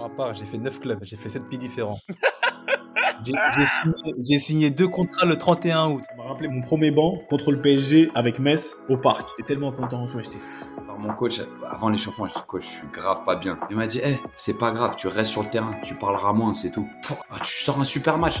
ma part, j'ai fait 9 clubs, j'ai fait 7 pays différents. J'ai signé, signé deux contrats le 31 août. Ça m'a rappelé mon premier banc contre le PSG avec Metz au parc. J'étais tellement content, tu vois, j'étais fou. Alors, mon coach, avant l'échauffement, je dis coach, je suis grave pas bien. Il m'a dit, eh, c'est pas grave, tu restes sur le terrain, tu parleras moins, c'est tout. Ah, tu sors un super match.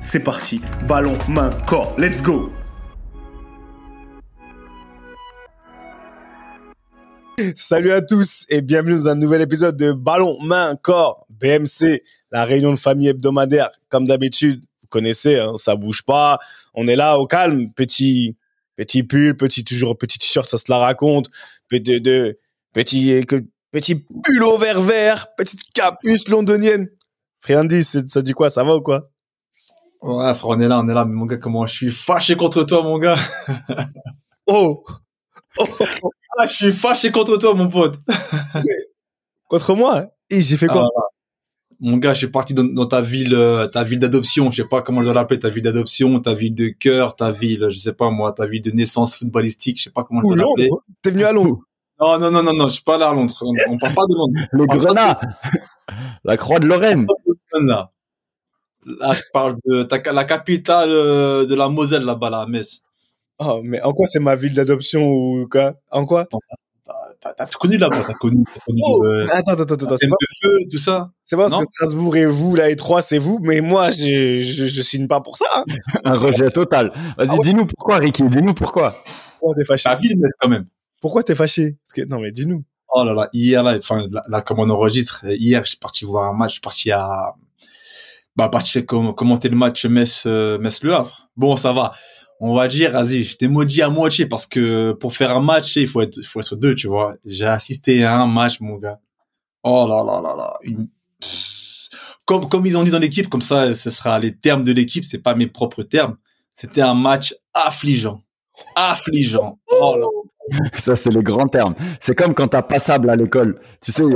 c'est parti. Ballon, main, corps. Let's go Salut à tous et bienvenue dans un nouvel épisode de Ballon, main, corps, BMC, la réunion de famille hebdomadaire. Comme d'habitude, vous connaissez, hein, ça bouge pas. On est là au calme, petit, petit pull, petit toujours petit t-shirt, ça se la raconte. Petit, de, petit, petit pull au vert vert, petite capuce londonienne. Friandis, ça dit quoi? Ça va ou quoi? Ouais, frère, on est là, on est là. Mais mon gars, comment je suis fâché contre toi, mon gars. oh, oh. Ah, je suis fâché contre toi, mon pote. contre moi? Et j'ai fait quoi? Ah, Mon gars, je suis parti dans, ta ville, euh, ta ville d'adoption. Je sais pas comment je dois l'appeler, ta ville d'adoption, ta ville de cœur, ta ville, je sais pas moi, ta ville de naissance footballistique. Je sais pas comment je dois l'appeler. T'es venu à Londres Non, non, non, non, non, je suis pas là à Londres. On, parle pas de Londres. Le Grenat, la Croix de Lorraine. Là. Là, je parle de la capitale euh, de la Moselle là-bas, là, à Metz. Oh, mais en quoi c'est ma ville d'adoption ou quoi? En quoi? T'as connu là-bas, t'as connu, as connu oh, euh, attends, attends, attends, c'est pas feu, tout ça? C'est pas parce que Strasbourg et vous, là, et trois, c'est vous, mais moi, je, je, je, signe pas pour ça. Hein. Un rejet total. Vas-y, ah dis-nous pourquoi, Ricky, dis-nous pourquoi. Pourquoi t'es fâché? Ta ville, quand même. Pourquoi t'es fâché? Parce que, non, mais dis-nous. Oh là là, hier, là, enfin, là, comme on enregistre, hier, je suis parti voir un match, je suis parti à, bah, parti commenter le match Metz, euh, Metz-Le Havre. Bon, ça va on va dire, vas-y, j'étais maudit à moitié parce que pour faire un match, il faut être, il faut être deux, tu vois. J'ai assisté à un match, mon gars. Oh là là là là. Comme, comme ils ont dit dans l'équipe, comme ça, ce sera les termes de l'équipe, c'est pas mes propres termes. C'était un match affligeant. Affligeant. Oh là. Ça, c'est le grand terme. C'est comme quand t'as passable à l'école. Tu sais, il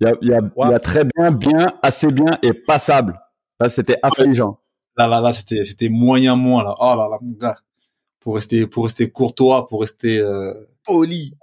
y a, y, a, y a très bien, bien, assez bien et passable. Là, c'était affligeant. Là, là, là, c'était, c'était moyen moins, là. Oh là là, mon gars. Pour rester, pour rester courtois, pour rester, euh, poli.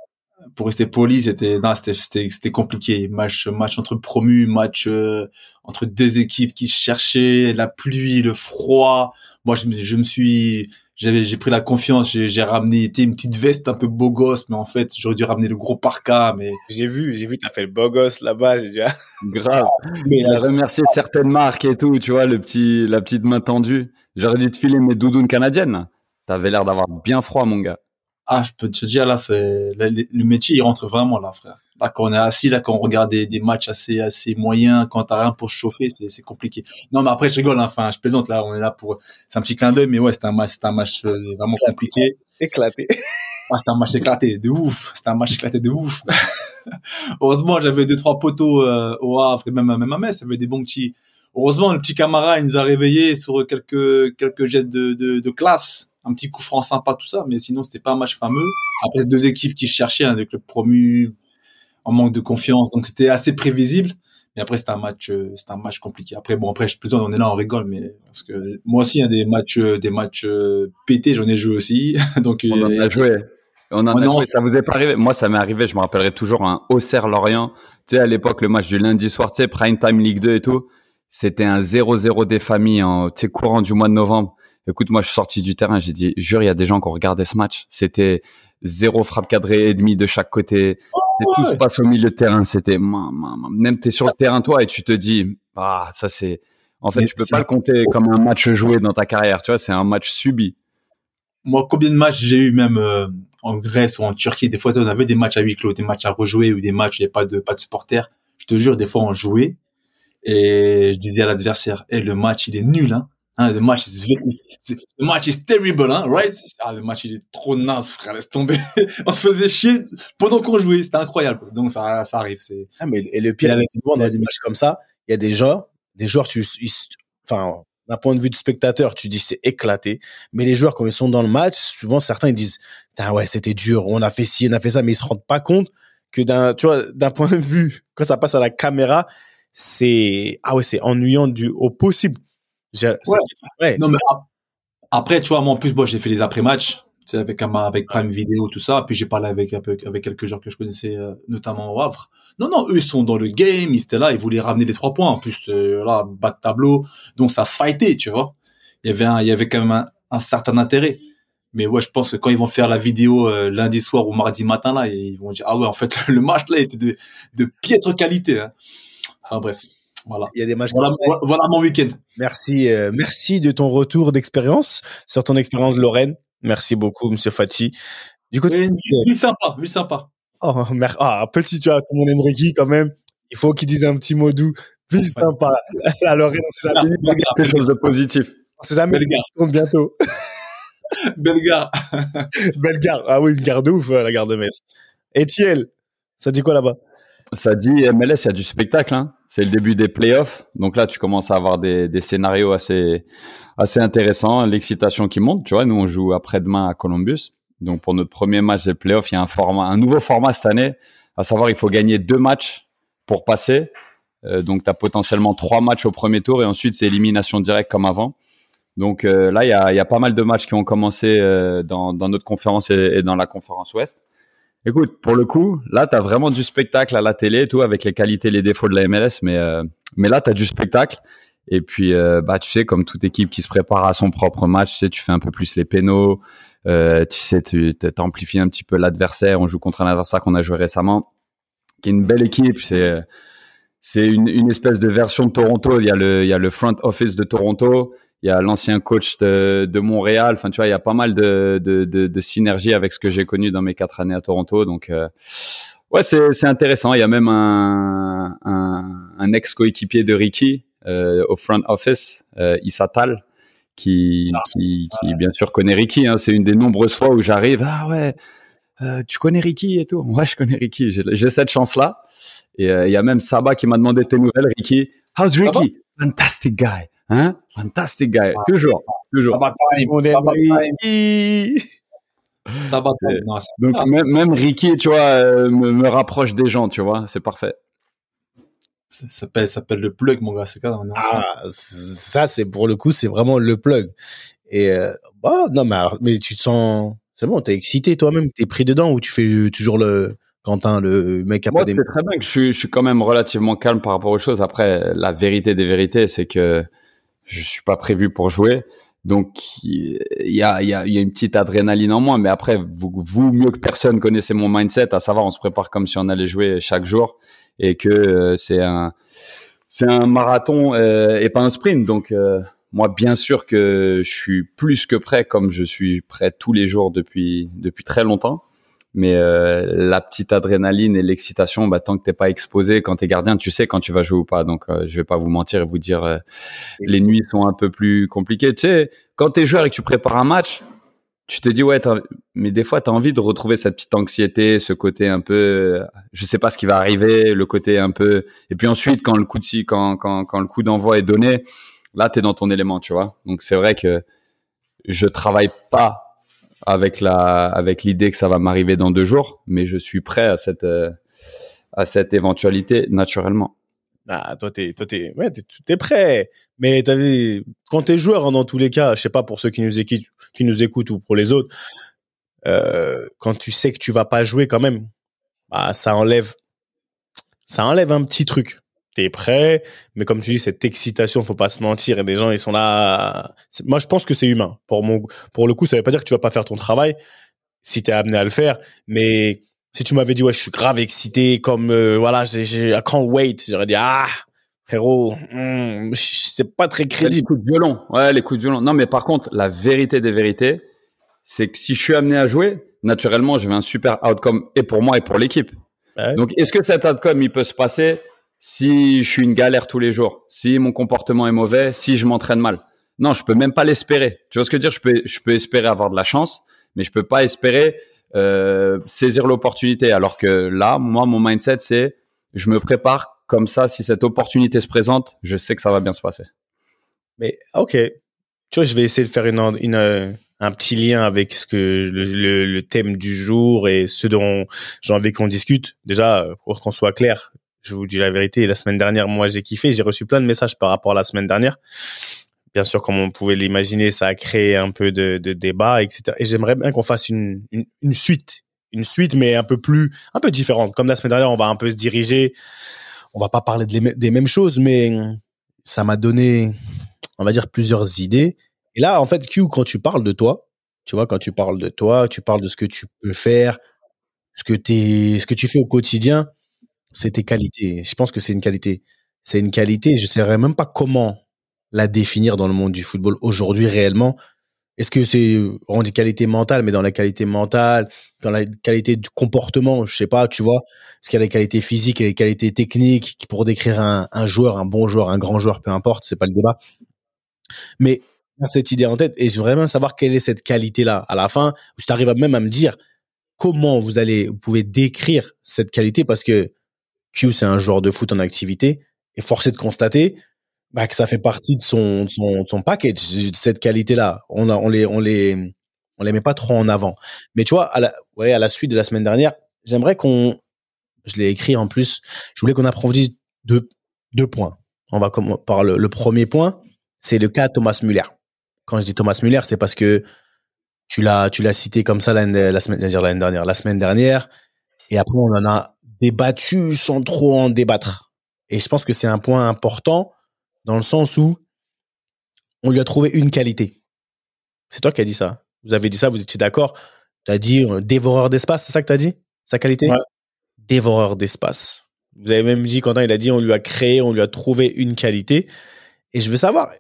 Pour rester poli, c'était, non, c'était, c'était, c'était compliqué. Match, match entre promus, match, euh, entre deux équipes qui cherchaient, la pluie, le froid. Moi, je me, je me suis, j'avais j'ai pris la confiance j'ai ramené une petite veste un peu beau gosse mais en fait j'aurais dû ramener le gros parka mais j'ai vu j'ai vu t'as fait le beau gosse là-bas j'ai déjà grave. Mais il a remercié certaines marques et tout tu vois le petit la petite main tendue. J'aurais dû te filer mes doudounes canadiennes. T'avais l'air d'avoir bien froid mon gars. Ah je peux te dire là c'est le métier il rentre vraiment là frère Là, quand on est assis, là, quand on regarde des, des matchs assez, assez moyens, quand t'as rien pour chauffer, c'est, c'est compliqué. Non, mais après, je rigole, hein. enfin, je plaisante, là, on est là pour, c'est un petit clin d'œil, mais ouais, c'est un match, c'est un match euh, vraiment compliqué. Éclaté. Ah, c'est un match éclaté, de ouf. C'est un match éclaté de ouf. Heureusement, j'avais deux, trois poteaux, euh, au Havre et même, même à Metz, avait des bons petits, heureusement, le petit camarade, il nous a réveillés sur quelques, quelques gestes de, de, de classe un petit coup franc sympa tout ça mais sinon c'était pas un match fameux après deux équipes qui se cherchaient hein, des clubs promus en manque de confiance. Donc c'était assez prévisible. Mais après c'était un match, euh, c'était un match compliqué. Après bon après je plaisante, on est là, on rigole, mais parce que moi aussi hein, des matchs, euh, des matchs euh, pétés, j'en ai joué aussi. Donc on en a joué. On en a joué. Ça vous est pas arrivé? Moi ça m'est arrivé. Je me rappellerai toujours un Auxerre Lorient. Tu sais à l'époque le match du lundi soir, tu sais prime time Ligue 2 et tout. C'était un 0-0 des familles en tu sais courant du mois de novembre. Écoute, moi je suis sorti du terrain, j'ai dit, jure, il y a des gens qui ont regardé ce match. C'était zéro frappe cadrée et demi de chaque côté. Tout se passe au milieu de terrain. C'était même t'es sur le terrain toi et tu te dis ah ça c'est en fait tu peux pas le compter comme un match joué dans ta carrière. Tu vois c'est un match subi. moi, combien de matchs j'ai eu même euh, en Grèce ou en Turquie, des fois, on avait des matchs à huis clos, des matchs à rejouer ou des matchs où il n'y a pas de, pas de supporters. Je te jure, des fois, on jouait et je disais à l'adversaire, eh, le match, il est nul, hein. Hein, le match is le match is terrible, hein, right? Ah, le match il est trop naze, frère, laisse tomber. on se faisait chier pendant qu'on jouait, c'était incroyable. Donc ça, ça arrive, c'est. Ah, mais et le pire, c'est souvent dans des matchs comme ça, il y a des gens, des joueurs, tu, enfin, d'un point de vue de spectateur, tu dis c'est éclaté. Mais les joueurs, quand ils sont dans le match, souvent certains ils disent, ouais, c'était dur, on a fait ci, on a fait ça, mais ils se rendent pas compte que d'un, tu vois, d'un point de vue, quand ça passe à la caméra, c'est, ah ouais, c'est ennuyant du, au possible. Ouais. non, mais après, tu vois, moi, en plus, moi, j'ai fait les après-matchs, avec, avec Prime Video, tout ça. Puis j'ai parlé avec, un avec quelques gens que je connaissais, euh, notamment au Havre. Non, non, eux, ils sont dans le game, ils étaient là, ils voulaient ramener les trois points. En plus, euh, là, bas de tableau. Donc, ça se fightait, tu vois. Il y avait un, il y avait quand même un, certain intérêt. Mais ouais, je pense que quand ils vont faire la vidéo euh, lundi soir ou mardi matin, là, ils vont dire, ah ouais, en fait, le match, là, était de, de piètre qualité. Hein. Enfin, bref. Voilà. Il y a des matchs. Voilà, voilà mon week-end. Merci, euh, merci de ton retour d'expérience sur ton expérience de Lorraine. Merci beaucoup, Monsieur Fati. Du coup, oui, sympa, oui, sympa. Oh, ah, petit, tu vois, tout le monde aime Ricky quand même. Il faut qu'il dise un petit mot doux. Ville sympa. La Lorraine, on sait jamais. Quelque chose de positif. On sait jamais. Bellegarde. bientôt. Bellegarde. Bellegarde. Ah oui, une gare de ouf, la gare de Metz. Etiel, ça dit quoi là-bas? Ça dit MLS, il y a du spectacle. Hein. C'est le début des playoffs. Donc là, tu commences à avoir des, des scénarios assez, intéressants. L'excitation qui monte. Tu vois, nous, on joue après-demain à Columbus. Donc pour notre premier match des playoffs, il y a un nouveau format cette année. À savoir, il faut gagner deux matchs pour passer. Euh, donc tu as potentiellement trois matchs au premier tour et ensuite c'est élimination directe comme avant. Donc euh, là, il y a, pas mal de matchs qui ont commencé euh, dans, notre conférence et, dans la conférence Ouest. Écoute, pour le coup, là, tu as vraiment du spectacle à la télé, tout, avec les qualités et les défauts de la MLS, mais, euh, mais là, tu as du spectacle. Et puis, euh, bah, tu sais, comme toute équipe qui se prépare à son propre match, tu sais, tu fais un peu plus les pénaux, euh, tu sais, tu amplifies un petit peu l'adversaire. On joue contre un adversaire qu'on a joué récemment, qui est une belle équipe. C'est c'est une, une espèce de version de Toronto. Il y a le, il y a le front office de Toronto il y a l'ancien coach de, de, Montréal. Enfin, tu vois, il y a pas mal de, de, de, de synergie avec ce que j'ai connu dans mes quatre années à Toronto. Donc, euh, ouais, c'est intéressant. Il y a même un, un, un ex coéquipier de Ricky euh, au front office, euh, Issa Tal, qui, qui, qui, bien sûr connaît Ricky. Hein. C'est une des nombreuses fois où j'arrive. Ah ouais, euh, tu connais Ricky et tout. Ouais, je connais Ricky. J'ai cette chance-là. Et euh, il y a même Saba qui m'a demandé tes nouvelles, Ricky. How's Ricky? Fantastic guy. Hein Fantastic guy. Toujours. Toujours. Ça va Donc même, même, Ricky, tu vois, euh, me, me, rapproche des gens, tu vois, c'est parfait. Ça s'appelle, s'appelle le plug, mon gars. C'est quand ah, ça, c'est pour le coup, c'est vraiment le plug. Et euh, bah non, mais alors, mais tu te sens, c'est bon, t'es excité toi-même, t'es pris dedans ou tu fais toujours le Quentin, le mec a Moi, c'est très bien que je suis, je suis quand même relativement calme par rapport aux choses. Après, la vérité des vérités, c'est que je suis pas prévu pour jouer. Donc il y a, y, a, y a une petite adrénaline en moi, mais après vous, vous mieux que personne connaissez mon mindset, à savoir on se prépare comme si on allait jouer chaque jour et que euh, c'est un c'est un marathon euh, et pas un sprint. Donc euh, moi bien sûr que je suis plus que prêt, comme je suis prêt tous les jours depuis depuis très longtemps. Mais euh, la petite adrénaline et l'excitation, bah, tant que t'es pas exposé, quand t'es gardien, tu sais quand tu vas jouer ou pas. Donc, euh, je vais pas vous mentir et vous dire, euh, les nuits sont un peu plus compliquées. Tu sais, quand t'es joueur et que tu prépares un match, tu te dis ouais, mais des fois t'as envie de retrouver cette petite anxiété, ce côté un peu, je sais pas ce qui va arriver, le côté un peu. Et puis ensuite, quand le coup de quand quand quand le coup d'envoi est donné, là t'es dans ton élément, tu vois. Donc c'est vrai que je travaille pas avec la avec l'idée que ça va m'arriver dans deux jours, mais je suis prêt à cette euh, à cette éventualité naturellement. Ah, toi t'es toi t'es ouais t'es, prêt, mais t'as vu quand t'es joueur hein, dans tous les cas, je sais pas pour ceux qui nous écoutent qui nous écoutent ou pour les autres, euh, quand tu sais que tu vas pas jouer quand même, bah ça enlève ça enlève un petit truc t'es prêt, mais comme tu dis, cette excitation, faut pas se mentir, et des gens, ils sont là. Moi, je pense que c'est humain. Pour mon, pour le coup, ça veut pas dire que tu vas pas faire ton travail si t'es amené à le faire, mais si tu m'avais dit ouais, je suis grave excité, comme euh, voilà, j'ai, I can't wait, j'aurais dit ah frérot, hmm, c'est pas très crédible. Les coups de violon, ouais, les coups de violon. Non, mais par contre, la vérité des vérités, c'est que si je suis amené à jouer, naturellement, je vais un super outcome et pour moi et pour l'équipe. Donc, est-ce que cet outcome, il peut se passer si je suis une galère tous les jours, si mon comportement est mauvais, si je m'entraîne mal Non, je peux même pas l'espérer. Tu vois ce que je veux dire? Je peux, je peux espérer avoir de la chance, mais je peux pas espérer euh, saisir l'opportunité. Alors que là, moi, mon mindset, c'est je me prépare comme ça. Si cette opportunité se présente, je sais que ça va bien se passer. Mais ok, tu vois, je vais essayer de faire une, euh, un petit lien avec ce que le, le, thème du jour et ce dont j'ai envie qu'on discute. Déjà, pour qu'on soit clair, je vous dis la vérité, la semaine dernière, moi, j'ai kiffé. J'ai reçu plein de messages par rapport à la semaine dernière. Bien sûr, comme on pouvait l'imaginer, ça a créé un peu de, débat, etc. Et j'aimerais bien qu'on fasse une, suite, une suite, mais un peu plus, un peu différente. Comme la semaine dernière, on va un peu se diriger. On va pas parler des mêmes choses, mais ça m'a donné, on va dire, plusieurs idées et là, en fait, Q, quand tu parles de toi, tu vois, quand tu parles de toi, tu parles de ce que tu peux faire, ce que ce que tu fais au quotidien, c'est tes qualités. Je pense que c'est une qualité. C'est une qualité. Je ne saurais même pas comment la définir dans le monde du football aujourd'hui réellement. Est-ce que c'est on dit qualité mentale, mais dans la qualité mentale, dans la qualité du comportement, je sais pas, tu vois, est-ce qu'il y a les qualités physiques et les qualités techniques pour décrire un, joueur, un bon joueur, un grand joueur, peu importe, c'est pas le débat. Mais cette idée en tête et je veux vraiment savoir quelle est cette qualité-là. À la fin, tu arrives même à me dire comment vous allez, vous pouvez décrire cette qualité parce que C'est un joueur de foot en activité et forcé de constater bah, que ça fait partie de son, son, son package, cette qualité-là. On, a, on les, on les, on les met pas trop en avant. Mais tu vois, à la, ouais, à la suite de la semaine dernière, j'aimerais qu'on, je l'ai écrit en plus, je voulais qu'on approfondisse deux, deux points. On va par le, le premier point, c'est le cas Thomas Muller quand je dis Thomas Muller, c'est parce que tu l'as, tu l'as cité comme ça l'année, la semaine, dernière, la semaine dernière. Et après, on en a débattu sans trop en débattre. Et je pense que c'est un point important dans le sens où on lui a trouvé une qualité. C'est toi qui as dit ça. Vous avez dit ça, vous étiez d'accord. Tu as dit euh, dévoreur d'espace, c'est ça que tu as dit? Sa qualité? Dévoreur d'espace. Vous avez même dit, quand il a dit, on lui a créé, on lui a trouvé une qualité. Et je veux savoir,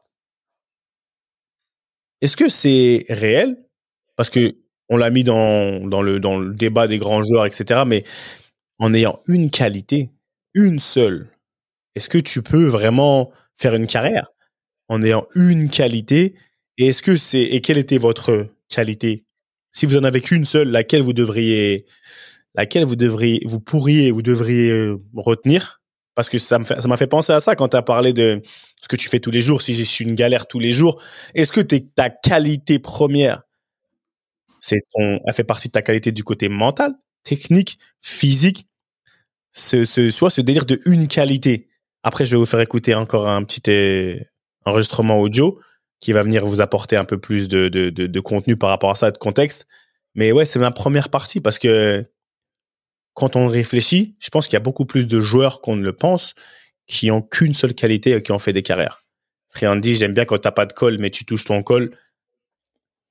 est-ce que c'est réel? Parce que on l'a mis dans, dans, le, dans le débat des grands joueurs, etc. Mais en ayant une qualité, une seule, est-ce que tu peux vraiment faire une carrière en ayant une qualité? Et est-ce que c'est et quelle était votre qualité? Si vous en avez qu'une seule, laquelle vous devriez, laquelle vous devriez, vous pourriez, vous devriez euh, retenir? Parce que ça m'a fait penser à ça quand tu as parlé de ce que tu fais tous les jours. Si j'ai suis une galère tous les jours, est-ce que es, ta qualité première, c'est elle fait partie de ta qualité du côté mental, technique, physique, ce, ce, soit ce délire de une qualité. Après, je vais vous faire écouter encore un petit euh, enregistrement audio qui va venir vous apporter un peu plus de, de, de, contenu par rapport à ça, de contexte. Mais ouais, c'est ma première partie parce que quand on réfléchit, je pense qu'il y a beaucoup plus de joueurs qu'on ne le pense qui ont qu'une seule qualité et qui ont fait des carrières. dit, j'aime bien quand t'as pas de col, mais tu touches ton col.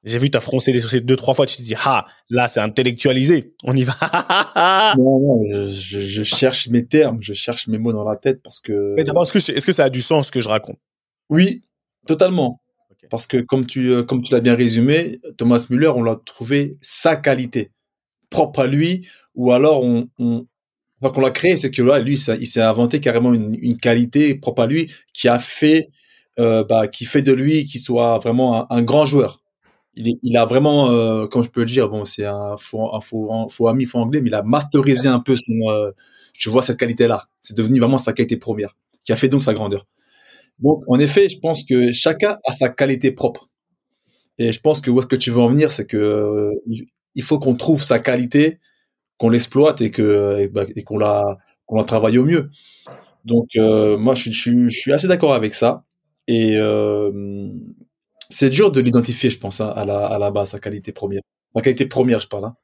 J'ai vu, t'as froncé les sourcils deux, trois fois, tu te dis, ah, là, c'est intellectualisé. On y va. non, non, je, je, cherche mes termes, je cherche mes mots dans la tête parce que. Mais d'abord, est-ce que, est-ce que ça a du sens ce que je raconte? Oui, totalement. Parce que comme tu, euh, comme tu l'as bien résumé, Thomas Müller, on l'a trouvé sa qualité propre à lui, ou alors on, on enfin, qu'on l'a créé, c'est que là, lui, ça, il s'est inventé carrément une, une, qualité propre à lui qui a fait, euh, bah, qui fait de lui qui soit vraiment un, grand joueur. Il, a vraiment, euh, comme je peux le dire, bon, c'est un faux, un faux, ami, faux anglais, mais il a masterisé un peu son, euh, je vois cette qualité-là. C'est devenu vraiment sa qualité première, qui a fait donc sa grandeur. Donc, en effet, je pense que chacun a sa qualité propre. Et je pense que où est-ce que tu veux en venir, c'est que euh, il faut qu'on trouve sa qualité, qu'on l'exploite et que et, bah, qu'on la qu'on la travaille au mieux. Donc euh, moi je, je, suis assez d'accord avec ça et c'est dur de l'identifier je pense hein, à la à la base sa qualité première. Sa qualité première je parle. Hein.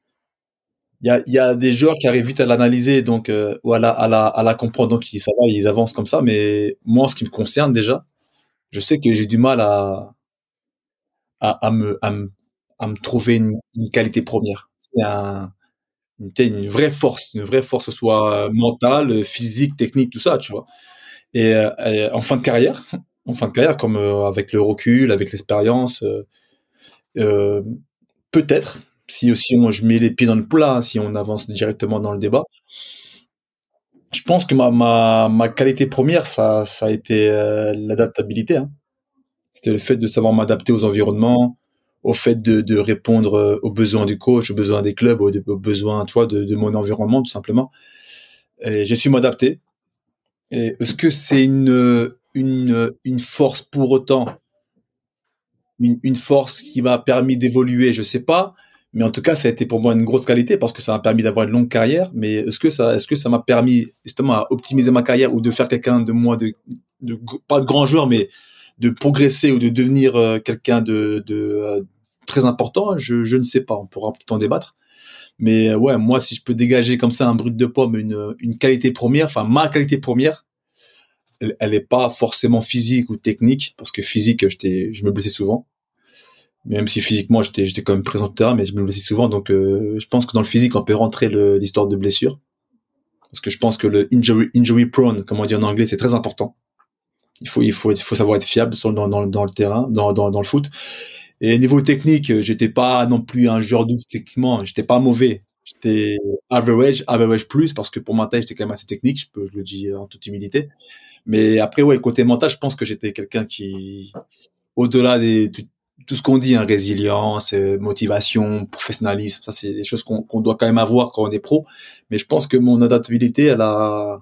Il y a y a des joueurs qui arrivent vite à l'analyser donc euh, ou à la à la la comprendre donc ils avancent comme ça mais moi en ce qui me concerne déjà je sais que j'ai du mal à à, à me à me à me trouver une, une qualité première. C'est un, une, une, vraie force, une vraie force, soit mentale, physique, technique, tout ça, tu vois. Et, euh, en fin de carrière, en fin de carrière, comme euh, avec le recul, avec l'expérience, euh, euh peut-être, si aussi je mets les pieds dans le plat, si on avance directement dans le débat. Je pense que ma, ma, ma qualité première, ça, ça a été l'adaptabilité. Hein. C'était le fait de savoir m'adapter aux environnements, au fait de, de, répondre aux besoins du coach, aux besoins des clubs, aux, besoins, tu vois, de, de, mon environnement, tout simplement. J'ai su m'adapter. Est-ce que c'est une, une, une force pour autant une, une force qui m'a permis d'évoluer, je sais pas. Mais en tout cas, ça a été pour moi une grosse qualité parce que ça m'a permis d'avoir une longue carrière. Mais est-ce que ça, est-ce que ça m'a permis justement à optimiser ma carrière ou de faire quelqu'un de moi de, de, pas de grand joueur, mais de progresser ou de devenir euh, quelqu'un de, de euh, très important? Je, je ne sais pas. On pourra peut-être en débattre. Mais euh, ouais, moi, si je peux dégager comme ça un brut de pomme, une, une qualité première, enfin ma qualité première, elle, elle est pas forcément physique ou technique parce que physique, je me blessais souvent. Même si physiquement j'étais quand même présent terrain mais je me blessais souvent. Donc euh, je pense que dans le physique on peut rentrer l'histoire de blessure. Parce que je pense que le injury injury prone comme on dit en anglais c'est très important. Il faut savoir être fiable sur, dans, le terrain dans, le foot. Et niveau technique j'étais pas non plus un joueur d'ouf techniquement. J'étais pas mauvais. J'étais average average plus parce que pour ma taille j'étais quand même assez technique. Je le dis en toute humilité mais après ouais côté mental je pense que j'étais quelqu'un qui au-delà des tout ce qu'on dit, hein, résilience, euh, motivation, professionnalisme, ça c'est des choses qu'on doit quand même avoir quand on est pro. Mais je pense que mon adaptabilité, elle a,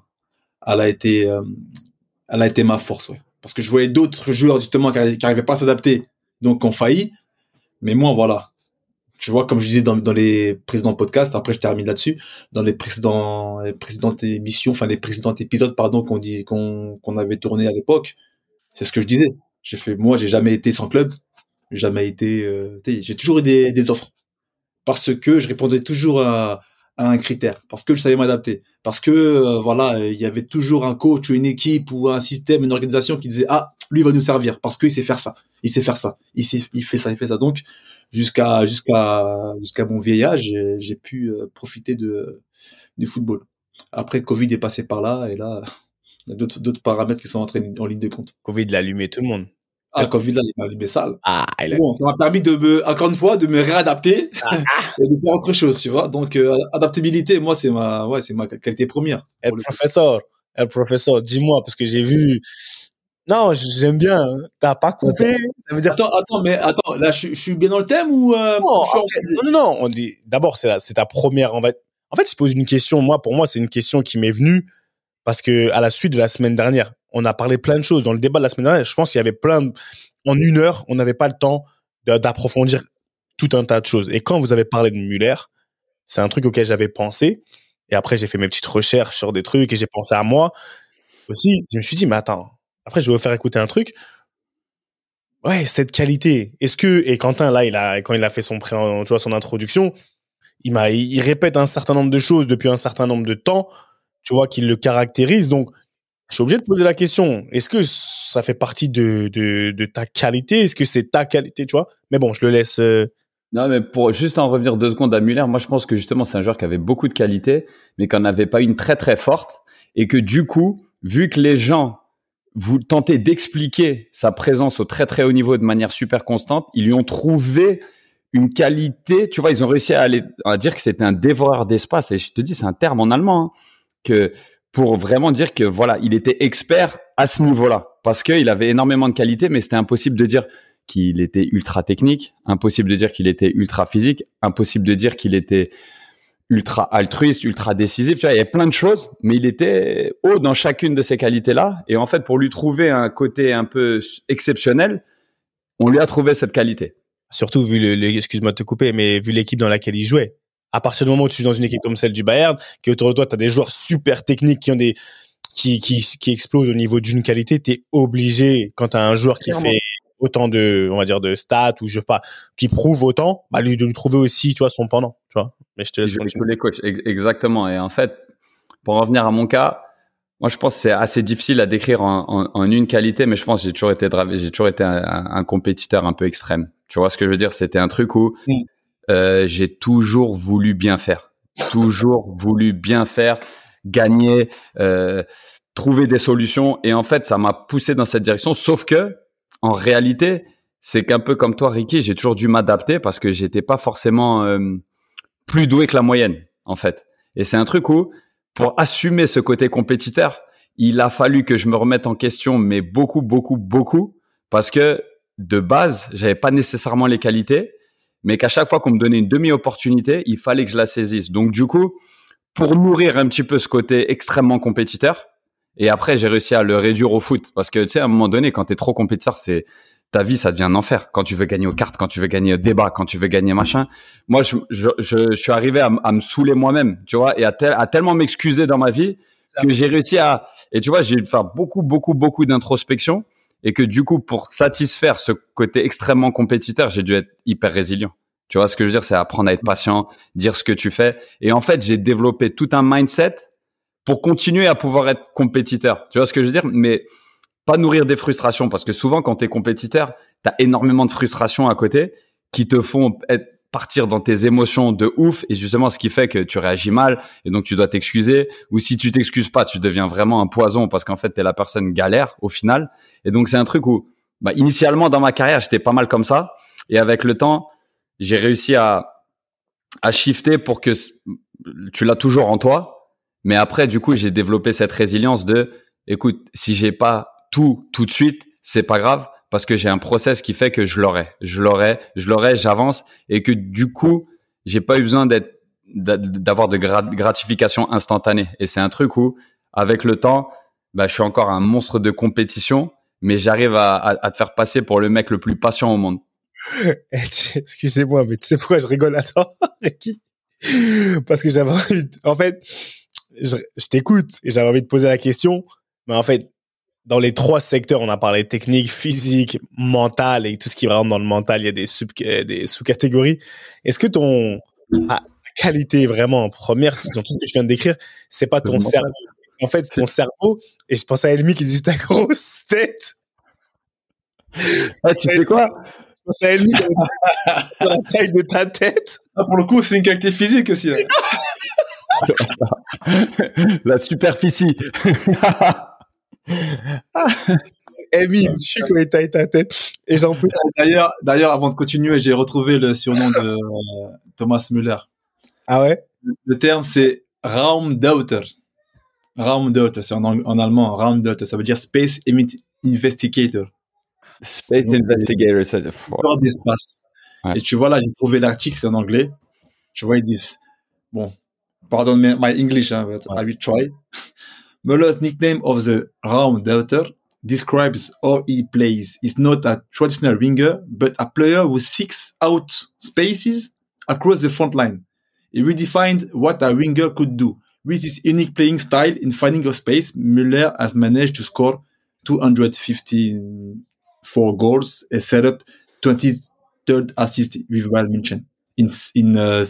elle a été, euh, elle a été ma force, ouais. Parce que je voyais d'autres joueurs justement qui n'arrivaient pas à s'adapter, donc ont failli. Mais moi, voilà. Je vois, comme je disais dans, dans les précédents podcasts, après je termine là-dessus, dans les précédents, les précédentes émissions, enfin les précédents épisodes, pardon, qu'on dit, qu'on qu'on avait tourné à l'époque, c'est ce que je disais. J'ai fait, moi, j'ai jamais été sans club. Jamais été. Euh, j'ai toujours eu des, des, offres. Parce que je répondais toujours à, à un critère, parce que je savais m'adapter, parce que euh, voilà, il y avait toujours un coach ou une équipe ou un système, une organisation qui disait ah lui va nous servir. Parce qu'il sait faire ça, il sait faire ça, il sait, il fait ça, il fait ça. Donc jusqu'à jusqu'à jusqu'à mon vieillage, j'ai pu euh, profiter de du football. Après Covid est passé par là et là il y a d'autres d'autres paramètres qui sont entrés en ligne de compte. Covid l'a allumé tout le monde. Ah, Covid là, il m'a allumé sale. Ah, bon, ça m'a permis de me, encore une fois, de me réadapter ah. et de faire autre chose, tu vois. Donc, euh, adaptabilité, moi, c'est ma, ouais, c'est ma qualité première. Et le professeur, le professeur, dis-moi, parce que j'ai vu, non, j'aime bien. Hein. T'as pas coupé. Ça veut dire. Attends, attends, mais attends, là, je, je suis bien dans le thème ou euh, non, non, non, On dit d'abord, c'est c'est ta première. En fait, en fait, je pose une question. Moi, pour moi, c'est une question qui m'est venue parce que à la suite de la semaine dernière, on a parlé plein de choses dans le débat de la semaine dernière. Je pense qu'il y avait plein en une heure, on n'avait pas le temps d'approfondir tout un tas de choses. Et quand vous avez parlé de Muller, c'est un truc auquel j'avais pensé. Et après, j'ai fait mes petites recherches sur des trucs et j'ai pensé à moi aussi. Je me suis dit, mais attends, après, je vais vous faire écouter un truc. Ouais, cette qualité. Est-ce que, et Quentin, là, il a, quand il a fait son, tu vois, son introduction, il m'a, il répète un certain nombre de choses depuis un certain nombre de temps, tu vois, qui le caractérise. Donc, je suis obligé de poser la question. Est-ce que ça fait partie de, ta qualité? Est-ce que c'est ta qualité, tu vois? Mais bon, je le laisse. Euh, non, mais pour juste en revenir deux secondes à Muller, moi je pense que justement c'est un joueur qui avait beaucoup de qualité, mais qui n'en avait pas une très très forte, et que du coup, vu que les gens vous tentez d'expliquer sa présence au très très haut niveau de manière super constante, ils lui ont trouvé une qualité, tu vois, ils ont réussi à aller à dire que c'était un dévoreur d'espace, et je te dis c'est un terme en allemand, hein, que pour vraiment dire que voilà, il était expert à ce niveau-là. Parce qu'il avait énormément de qualité, mais c'était impossible de dire qu'il était ultra technique, impossible de dire qu'il était ultra physique, impossible de dire qu'il était ultra altruiste, ultra décisif. Tu vois, il y a plein de choses, mais il était haut dans chacune de ces qualités-là. Et en fait, pour lui trouver un côté un peu exceptionnel, on lui a trouvé cette qualité. Surtout vu le, excuse-moi de te couper, mais vu l'équipe dans laquelle il jouait à partir du moment où tu es dans une équipe comme celle du Bayern, qui autour de toi, tu as des joueurs super techniques qui ont des qui, qui, qui explosent au niveau d'une qualité, tu es obligé, quand tu as un joueur qui fait autant de, on va dire, de stats ou je sais pas, qui prouve autant, bah, lui, de lui trouver aussi, tu vois, son pendant, tu vois. Mais je te laisse. Je, je les coach, exactement. Et en fait, pour revenir à mon cas, moi, je pense que c'est assez difficile à décrire en, en, en, une qualité, mais je pense que j'ai toujours été, j'ai toujours été un, un, compétiteur un peu extrême. Tu vois ce que je veux dire? C'était un truc où, mm. Euh, j'ai toujours voulu bien faire, toujours voulu bien faire, gagner, euh, trouver des solutions. Et en fait, ça m'a poussé dans cette direction. Sauf que, en réalité, c'est qu'un peu comme toi, Ricky, j'ai toujours dû m'adapter parce que j'étais pas forcément euh, plus doué que la moyenne, en fait. Et c'est un truc où, pour assumer ce côté compétiteur, il a fallu que je me remette en question, mais beaucoup, beaucoup, beaucoup, parce que de base, j'avais pas nécessairement les qualités, mais qu'à chaque fois qu'on me donnait une demi-opportunité, il fallait que je la saisisse. Donc du coup, pour nourrir un petit peu ce côté extrêmement compétiteur, et après j'ai réussi à le réduire au foot, parce que tu sais, à un moment donné, quand tu es trop compétiteur, c'est ta vie, ça devient un enfer. Quand tu veux gagner aux cartes, quand tu veux gagner au débat, quand tu veux gagner machin. Moi, je, je, je, suis arrivé à, à me saouler moi-même, tu vois, et à, à tellement m'excuser dans ma vie que j'ai réussi à. Et tu vois, j'ai dû faire beaucoup, beaucoup, beaucoup d'introspection et que du coup, pour satisfaire ce côté extrêmement compétiteur, j'ai dû être hyper résilient. Tu vois ce que je veux dire, c'est apprendre à être patient, dire ce que tu fais. Et en fait, j'ai développé tout un mindset pour continuer à pouvoir être compétiteur. Tu vois ce que je veux dire? Mais pas nourrir des frustrations parce que souvent, quand tu es compétiteur, tu as énormément de frustrations à côté qui te font partir dans tes émotions de ouf et justement ce qui fait que tu réagis mal et donc tu dois t'excuser. Ou si tu t'excuses pas tu deviens vraiment un poison parce qu'en fait tu es la personne galère au final. Et donc c'est un truc où bah, initialement dans ma carrière j'étais pas mal comme ça. Et avec le temps j'ai réussi à à shifter pour que tu l'as toujours en toi mais après du coup j'ai développé cette résilience de écoute si j'ai pas tout tout de suite c'est pas grave parce que j'ai un process qui fait que je l'aurai, je l'aurai, je l'aurai, j'avance et que du coup, j'ai pas eu besoin d'être d'avoir de gratification instantanée. Et c'est un truc où, avec le temps, bah, je suis encore un monstre de compétition, mais j'arrive à, te faire passer pour le mec le plus patient au monde. Eh, excusez-moi, mais tu sais pourquoi je rigole? À toi, Ricky Parce que j'avais envie, en fait, je, je t'écoute et j'avais envie de poser la question, mais en fait, dans les trois secteurs, on a parlé technique, physique, mental et tout ce qui rentre dans le mental, il y a des sub des sous-catégories. Est-ce que ton qualité vraiment première? Dans tout ce que tu viens de décrire, c'est pas ton cerveau En fait, ton cerveau et je pense à Elmi qui dit ta grosse tête. Ah, tu sais quoi? Je pense à Elmi la taille de ta tête. Ah, pour le coup, c'est une qualité physique aussi. la superficie. Amy, je suis quand ta tête. Et j'en peux. D'ailleurs, d'ailleurs, avant de continuer, j'ai retrouvé le surnom de euh, Thomas Müller. Ah ouais? Le terme, c'est Raumdeuter. Raumdeuter, c'est en, en, allemand. Raumdeuter, ça veut dire Space Investigator. Space Investigator, ça d'espace. Ouais. Et tu vois là, j'ai trouvé l'article, c'est en anglais. Tu vois, ils disent, bon, pardon me, my English, hein, but I will try. Muller's nickname of the round daughter describes how he plays. He's not a traditional winger, but a player who seeks out spaces across the front line. He redefined what a winger could do. With his unique playing style in finding a space, Müller has managed to score 254 goals and set up 23rd assist with Bayern München in, in uh,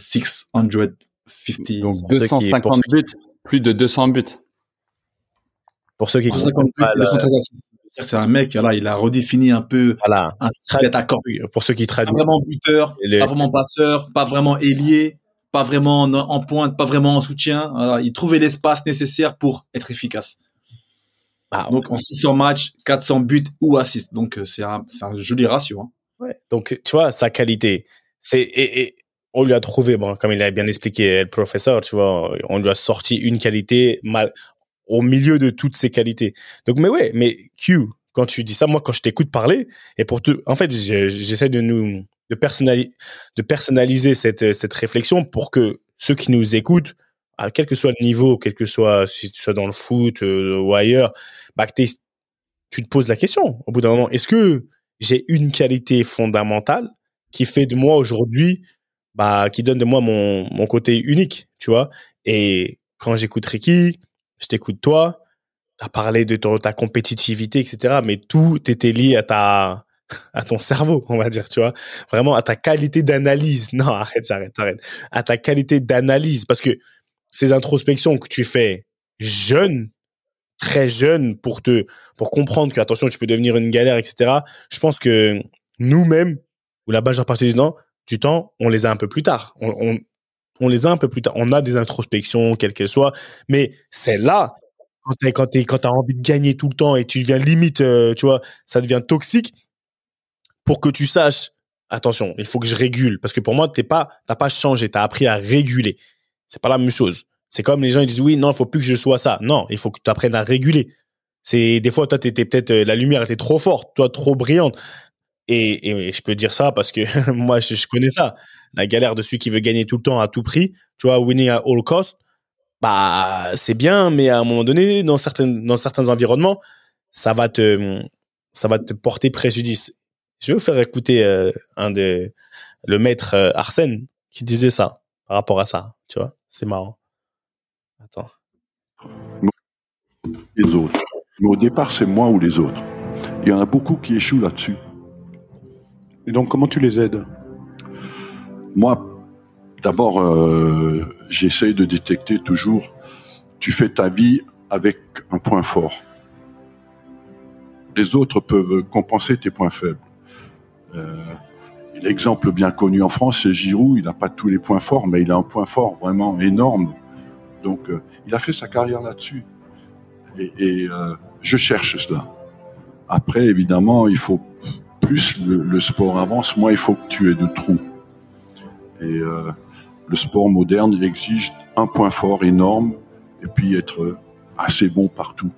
650. Donc 250 buts, plus de 200 buts. Pour ceux qui comprennent pas, c'est un mec, là, il a redéfini un peu voilà. un style d'attaquant. Pour ceux qui traduisent. Pas vraiment buteur, pas vraiment passeur, pas vraiment ailier, pas vraiment en, pointe, pas vraiment en soutien. Alors, il trouvait l'espace nécessaire pour être efficace. Ah, Donc, en 600 matchs, 400 buts ou assists. Donc, euh, c'est un, un, joli ratio. Hein. Ouais. Donc, tu vois, sa qualité, c'est, et, et, on lui a trouvé, bon, comme il a bien expliqué le professeur, tu vois, on lui a sorti une qualité mal, au milieu de toutes ces qualités. Donc, mais ouais, mais Q, quand tu dis ça, moi, quand je t'écoute parler, et pour tout, en fait, j'essaie de nous, de personnaliser, de personnaliser cette, cette réflexion pour que ceux qui nous écoutent, à quel que soit le niveau, quel que soit, si tu sois dans le foot euh, ou ailleurs, bah, que tu te poses la question au bout d'un moment. Est-ce que j'ai une qualité fondamentale qui fait de moi aujourd'hui, bah, qui donne de moi mon, mon côté unique, tu vois? Et quand j'écoute Ricky, je t'écoute toi, tu as parlé de ta compétitivité, etc. Mais tout était lié à ta à ton cerveau, on va dire, tu vois, vraiment à ta qualité d'analyse. Non, arrête, arrête, arrête. À ta qualité d'analyse, parce que ces introspections que tu fais jeune, très jeune, pour te pour comprendre que attention, tu peux devenir une galère, etc. Je pense que nous-mêmes, ou la majeure partie du temps, on les a un peu plus tard. on, on les a un peu plus tard. On a des introspections, quelles qu'elles soient, mais c'est là quand tu quand quand as envie de gagner tout le temps et tu deviens limite, euh, tu vois, ça devient toxique. pour que tu saches, attention, il faut que je régule. Parce que pour moi, t'es pas, t'as pas changé, t'as appris à réguler. C'est pas la même chose. C'est comme les gens disent oui, non, il faut plus que je sois ça. Non, il faut que tu apprennes à réguler. C'est des fois toi t'étais peut-être euh, la lumière était trop forte, toi trop brillante. Et, je peux dire ça parce que moi je, connais ça. La galère de celui qui veut gagner tout le temps à tout prix, tu vois, winning at all cost. Bah c'est bien, mais à un moment donné, dans certains dans certains environnements, ça va te ça va te porter préjudice. Je vais vous faire écouter euh, un des le maître euh, Arsène qui disait ça par rapport à ça. Tu vois, c'est marrant. Attends. Les autres. Mais au départ, c'est moi ou les autres. Il y en a beaucoup qui échouent là-dessus. Et donc, comment tu les aides Moi, d'abord, euh, j'essaye de détecter toujours, tu fais ta vie avec un point fort. Les autres peuvent compenser tes points faibles. Euh, L'exemple bien connu en France, c'est Giroud. Il n'a pas tous les points forts, mais il a un point fort vraiment énorme. Donc, euh, il a fait sa carrière là-dessus. Et, et euh, je cherche cela. Après, évidemment, il faut plus le, le, sport avance, moins il faut que tu aies de trous. Et euh, le sport moderne, il exige un point fort énorme et puis être assez bon partout.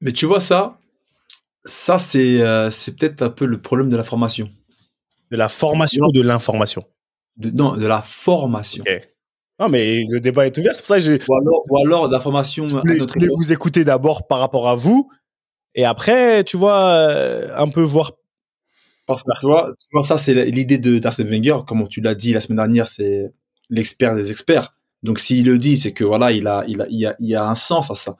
Mais tu vois ça, ça c'est euh, c'est peut-être un peu le problème de la formation. De la formation ou de l'information? De, Non, de la formation. Okay. Non, mais le débat est ouvert, c'est pour ça que j'ai. Ou alors, ou alors la formation. Je voulais, je vous écouter d'abord par rapport à vous, et après, tu vois, euh, un peu voir. Parce que tu vois, tu vois ça, c'est l'idée de d'Arsène Wenger, comme tu l'as dit la semaine dernière, c'est l'expert des experts. Donc s'il le dit, c'est que voilà, il a, il a, il a, il a un sens à ça.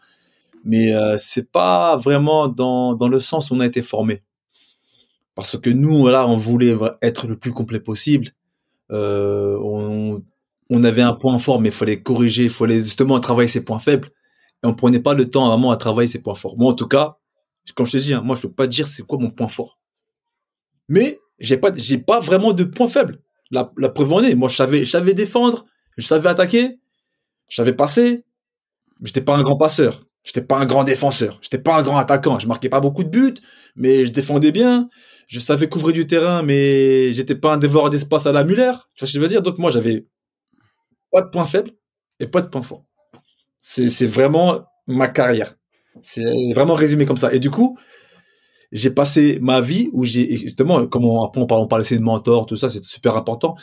Mais euh, c'est pas vraiment dans dans le sens où on a été formé. Parce que nous, voilà, on voulait être le plus complet possible. Euh, on, on avait un point fort, mais il fallait corriger, il fallait justement travailler ses points faibles. Et on prenait pas le temps vraiment à travailler ses points forts. Moi, en tout cas, comme je te dis, hein, moi, je peux pas dire c'est quoi mon point fort. Mais j'ai pas, pas vraiment de point faible. La, preuve en est, moi, je savais, je défendre, je savais attaquer, je savais passer. J'étais pas un grand passeur, j'étais pas un grand défenseur, j'étais pas un grand attaquant. Je marquais pas beaucoup de buts, mais je défendais bien. Je savais couvrir du terrain, mais j'étais pas un dévoreur d'espace à la Muller. Tu vois ce que je veux dire? Donc moi, j'avais pas de point faible et pas de point fort. C'est, vraiment ma carrière. C'est vraiment résumé comme ça. Et du coup, j'ai passé ma vie où j'ai justement, comme on, on parle, on aussi de mentor, tout ça, c'est super important.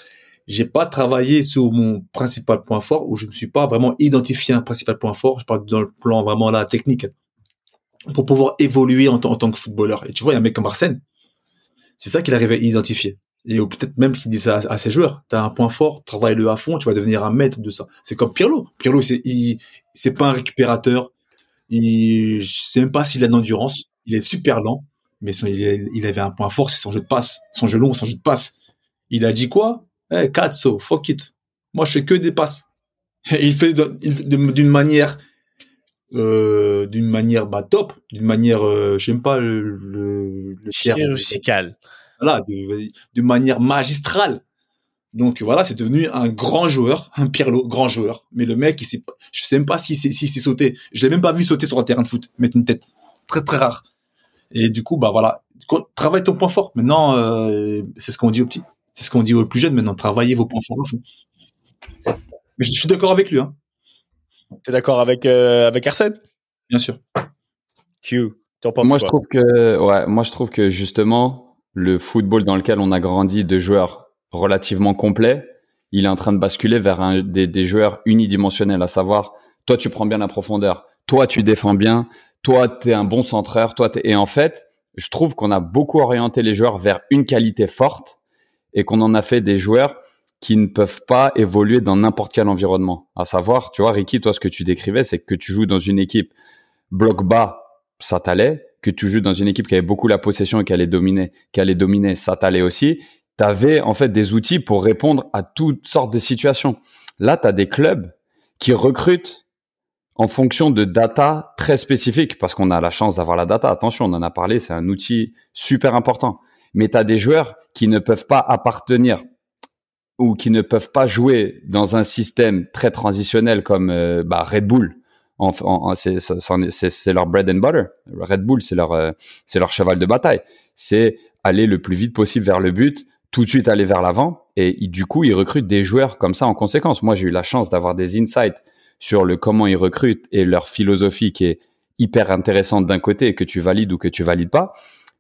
J'ai pas travaillé sur mon principal point fort, où je me suis pas vraiment identifié un principal point fort. Je parle dans le plan vraiment là technique pour pouvoir évoluer en, en tant que footballeur. Et tu vois, il y a un mec comme Arsène, c'est ça qu'il arrivait à identifier. Et peut-être même qu'il dit ça à, ses joueurs. T'as un point fort, travaille-le à fond, tu vas devenir un maître de ça. C'est comme Pirlo. Pirlo, c'est, il, c'est pas un récupérateur. Il, je sais même pas s'il a de l'endurance. Il est super lent, mais son, il, avait un point fort, c'est son jeu de passe, son jeu long, son jeu de passe. Il a dit quoi? Eh, Katso, fuck it. Moi, je fais que des passes. Et il fait d'une manière, euh, d'une manière bah, top, d'une manière, euh, sais pas le, le, le. Voilà, d'une manière magistrale. Donc voilà, c'est devenu un grand joueur, un Pirlo, grand joueur. Mais le mec, il sait, je sais même pas s'il si, si, si sauté. Je l'ai même pas vu sauter sur un terrain de foot, mettre une tête. Très très rare. Et du coup, bah voilà, travaille ton point fort. Maintenant, euh, c'est ce qu'on dit aux petits, c'est ce qu'on dit aux plus jeunes. Maintenant, travaillez vos points forts. Mais je suis d'accord avec lui. Hein. T'es d'accord avec euh, avec Arsène? Bien sûr. Q. Moi, je trouve que ouais, moi je trouve que justement le football dans lequel on a grandi de joueurs relativement complets, il est en train de basculer vers des joueurs unidimensionnels, à savoir toi tu prends bien la profondeur, toi tu défends bien, toi tu es un bon centreur, toi et en fait je trouve qu'on a beaucoup orienté les joueurs vers une qualité forte et qu'on en a fait des joueurs qui ne peuvent pas évoluer dans n'importe quel environnement. À savoir, tu vois, Ricky, toi, ce que tu décrivais, c'est que tu joues dans une équipe bloc bas, ça t'allait. Que tu joues dans une équipe qui avait beaucoup la possession et qui allait dominer, qui allait dominer, ça t'allait aussi. Tu avais en fait des outils pour répondre à toutes sortes de situations. Là, tu as des clubs qui recrutent en fonction de data très spécifiques, parce qu'on a la chance d'avoir la data. Attention, on en a parlé, c'est un outil super important. Mais tu as des joueurs qui ne peuvent pas appartenir ou qui ne peuvent pas jouer dans un système très transitionnel comme euh, bah, Red Bull En, c'est leur bread and butter. Red Bull, c'est leur, euh, leur cheval de bataille. C'est aller le plus vite possible vers le but, tout de suite aller vers l'avant. Et du coup, ils recrutent des joueurs comme ça en conséquence. Moi, j'ai eu la chance d'avoir des insights sur le comment ils recrutent et leur philosophie qui est hyper intéressante d'un côté que tu valides ou que tu valides pas.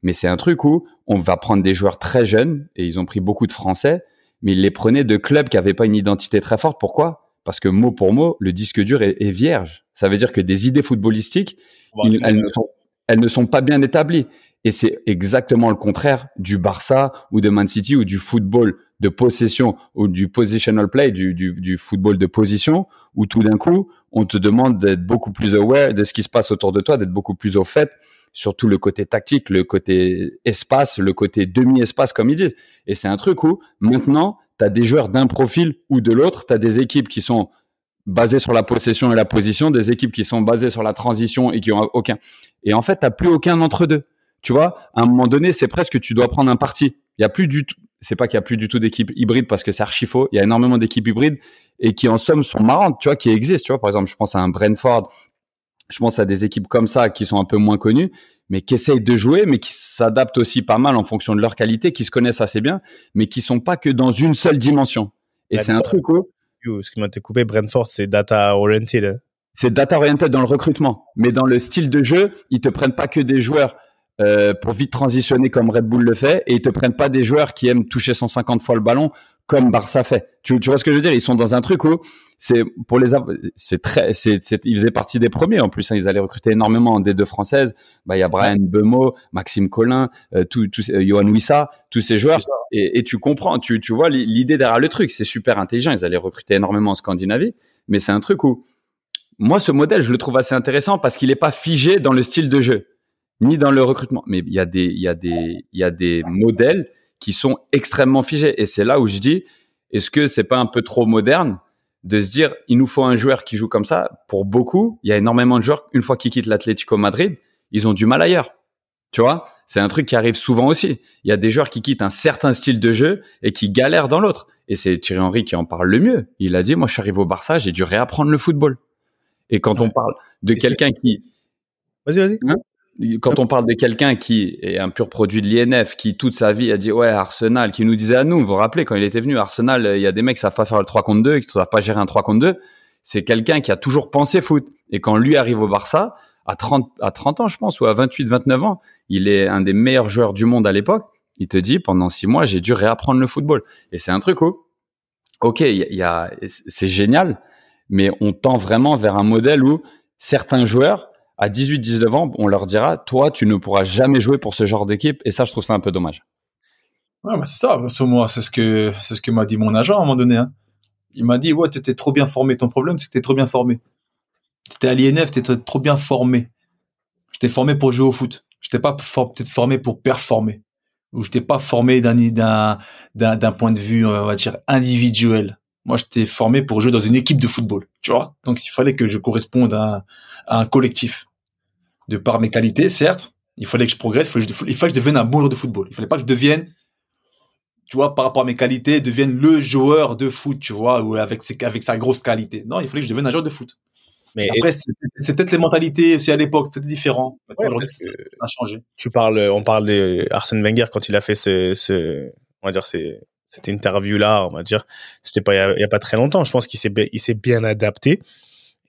Mais c'est un truc où on va prendre des joueurs très jeunes et ils ont pris beaucoup de Français, mais ils les prenaient de clubs qui n'avaient pas une identité très forte. Pourquoi? Parce que mot pour mot, le disque dur est, vierge. Ça veut dire que des idées footballistiques, elles, ne sont, elles ne sont pas bien établies. Et c'est exactement le contraire du Barça ou de Man City ou du football de possession ou du positional play, du, du, du football de position, où tout d'un coup, on te demande d'être beaucoup plus aware de ce qui se passe autour de toi, d'être beaucoup plus au fait, surtout le côté tactique, le côté espace, le côté demi-espace, comme ils disent. Et c'est un truc où maintenant, tu as des joueurs d'un profil ou de l'autre, tu as des équipes qui sont basées sur la possession et la position, des équipes qui sont basées sur la transition et qui ont aucun. Et en fait, tu plus aucun entre deux. Tu vois, à un moment donné, c'est presque tu dois prendre un parti. Il y a plus du tout, c'est pas qu'il y a plus du tout d'équipes hybrides parce que c'est archi faux. Il y a énormément d'équipes hybrides et qui en somme sont marrantes, tu vois, qui existent. Tu vois, par exemple, je pense à un Brentford, je pense à des équipes comme ça qui sont un peu moins connues, mais qui essayent de jouer, mais qui s'adaptent aussi pas mal en fonction de leur qualité, qui se connaissent assez bien, mais qui sont pas que dans une seule dimension. Et c'est un truc où... Ce qui m'a été coupé, Brentford, c'est data oriented. Hein. C'est data oriented dans le recrutement, mais dans le style de jeu, ils te prennent pas que des joueurs euh, pour vite transitionner comme Red Bull le fait, et ils te prennent pas des joueurs qui aiment toucher 150 fois le ballon comme Barça fait. Tu, tu vois ce que je veux dire? Ils sont dans un truc où c'est pour les c'est très c'est ils faisaient partie des premiers en plus. Hein, ils allaient recruter énormément des deux françaises. Bah il y a Brian Bemo, Maxime Collin, euh, tout, tout euh, Johan Wissa, tous ces joueurs. Et, et, tu comprends, tu tu vois l'idée derrière le truc. C'est super intelligent. Ils allaient recruter énormément en Scandinavie, mais c'est un truc où moi ce modèle je le trouve assez intéressant parce qu'il est pas figé dans le style de jeu ni dans le recrutement. Mais il y a des, il y a des, il y a des modèles qui sont extrêmement figés. Et c'est là où je dis, est-ce que c'est pas un peu trop moderne de se dire, il nous faut un joueur qui joue comme ça? Pour beaucoup, il y a énormément de joueurs, une fois qu'ils quittent l'Atlético Madrid, ils ont du mal ailleurs. Tu vois, c'est un truc qui arrive souvent aussi. Il y a des joueurs qui quittent un certain style de jeu et qui galèrent dans l'autre. Et c'est Thierry Henry qui en parle le mieux. Il a dit, moi, je suis arrivé au Barça, j'ai dû réapprendre le football. Et quand on parle de quelqu'un qui... Vas-y, vas-y. Hein? Quand on parle de quelqu'un qui est un pur produit de l'INF, qui toute sa vie a dit ouais Arsenal, qui nous disait à nous, vous vous rappelez quand il était venu Arsenal, il y a des mecs qui savent pas faire le 3 contre 2, qui ne savent pas gérer un 3 contre 2. C'est quelqu'un qui a toujours pensé foot. Et quand lui arrive au Barça, à 30, à 30 ans je pense, ou à 28, 29 ans, il est un des meilleurs joueurs du monde à l'époque. Il te dit pendant six mois j'ai dû réapprendre le football. Et c'est un truc où, ok, il y a, c'est génial, mais on tend vraiment vers un modèle où certains joueurs à 18-19 ans, on leur dira, toi, tu ne pourras jamais jouer pour ce genre d'équipe. Et ça, je trouve ça un peu dommage. Ouais, c'est ça, moi, c'est ce que, c'est ce que m'a dit mon agent à un moment donné. Hein. Il m'a dit, ouais, t'étais trop bien formé. Ton problème, c'est que t'es trop bien formé. T'étais à l'INF, t'étais trop bien formé. J'étais formé pour jouer au foot. J'étais pas peut-être formé pour performer. Ou j'étais pas formé d'un, d'un, point de vue, on va dire, individuel. Moi, j'étais formé pour jouer dans une équipe de football, tu vois? Donc, il fallait que je corresponde à, un collectif. De par mes qualités, certes, il fallait que je progresse, il fallait, que je, devienne un bon joueur de football. Il fallait pas que je devienne, tu vois, par rapport à mes qualités, devienne le joueur de foot, tu vois, ou avec, ses, avec sa grosse qualité. Non, il fallait que je devienne un joueur de foot. Mais après, c'est peut-être les mentalités aussi à l'époque, c'était différent. Aujourd'hui, ça a changé. Tu parles, on parle d'Arsène Wenger quand il a fait ce, ce on va dire, c'est cette interview-là, on va dire, c'était pas il y, a pas très longtemps. Je pense qu'il s'est il s'est bien adapté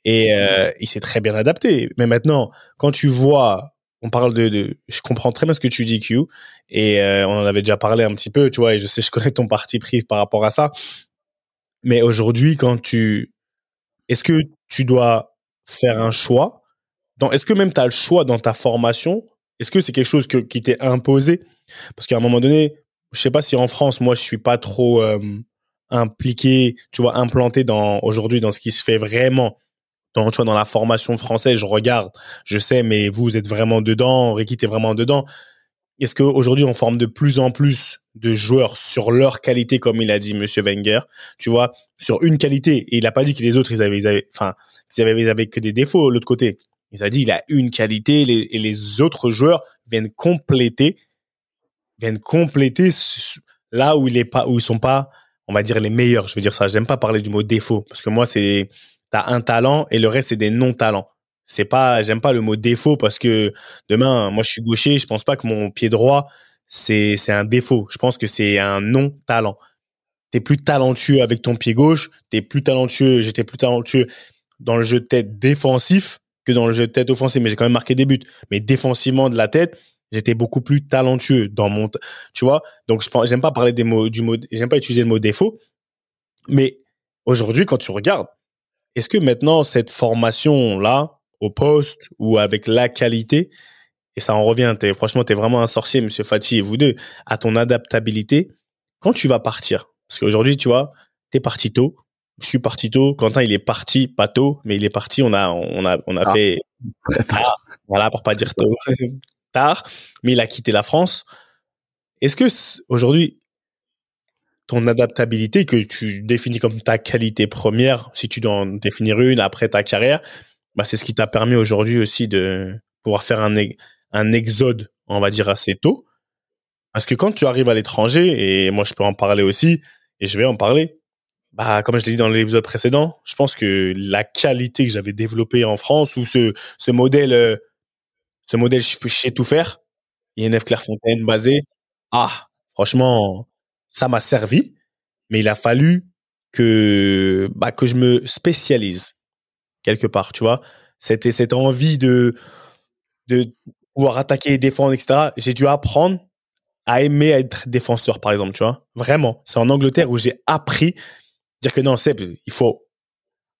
et euh, il s'est très bien adapté. Mais maintenant, quand tu vois, on parle de, je comprends très bien ce que tu dis, Q, et euh, on en avait déjà parlé un petit peu, tu vois, et je sais, je connais ton parti pris par rapport à ça. Mais aujourd'hui, quand tu, est-ce que tu dois faire un choix est-ce que même tu as le choix dans ta formation Est-ce que c'est quelque chose qui t'est imposé? Parce qu'à un moment donné, je sais pas si en France, moi, je suis pas trop euh, impliqué, tu vois, implanté dans aujourd'hui dans ce qui se fait vraiment. Dans, tu vois, dans la formation française, je regarde, je sais, mais vous êtes vraiment dedans, Ricky, t'es vraiment dedans. Est-ce qu'aujourd'hui, on forme de plus en plus de joueurs sur leur qualité, comme il a dit Monsieur Wenger, tu vois, sur une qualité? Et il a pas dit que les autres, ils avaient, enfin, ils avaient, que des défauts l'autre côté. Il a dit, il a une qualité et les autres joueurs viennent compléter viennent compléter là où il est pas, sont pas, on va dire les meilleurs. Je veux dire ça. J'aime pas parler du mot défaut parce que moi c'est un talent et le reste c'est des non talents. c'est pas, j'aime pas le mot défaut parce que demain, moi, je suis gaucher, je pense pas que mon pied droit, c'est, un défaut. Je pense que c'est un non-talent. T'es plus talentueux avec ton pied gauche, t'es plus talentueux, j'étais plus talentueux dans le jeu de tête défensif que dans le jeu de tête offensif, mais j'ai quand même marqué des buts. Mais défensivement de la tête, j'étais beaucoup plus talentueux dans mon, tu vois? Donc, je j'aime pas parler des mots, du mot, j'aime pas utiliser le mot défaut. Mais aujourd'hui, quand tu regardes, est-ce que maintenant, cette formation-là, au poste ou avec la qualité, et ça en revient, es, franchement, tu es vraiment un sorcier, monsieur Fati et vous deux, à ton adaptabilité, quand tu vas partir, parce qu'aujourd'hui, tu vois, tu es parti tôt, je suis parti tôt, Quentin, il est parti pas tôt, mais il est parti, on a, on a, on a ah. fait, voilà, pour pas dire tôt, tard, mais il a quitté la France. Est-ce que aujourd'hui, ton adaptabilité que tu définis comme ta qualité première, si tu dois en définir une après ta carrière, bah, c'est ce qui t'a permis aujourd'hui aussi de pouvoir faire un, un exode, on va dire, assez tôt. Parce que quand tu arrives à l'étranger, et moi je peux en parler aussi, et je vais en parler, bah, comme je l'ai dit dans l'épisode précédent, je pense que la qualité que j'avais développée en France, ou ce, ce modèle, euh, ce modèle je sais tout faire, INF Clairefontaine basé, ah, franchement, ça m'a servi, mais il a fallu que, bah, que je me spécialise quelque part, tu vois. C'était cette envie de, de pouvoir attaquer et défendre, etc. J'ai dû apprendre à aimer être défenseur, par exemple, tu vois. Vraiment. C'est en Angleterre où j'ai appris dire que non, c'est il faut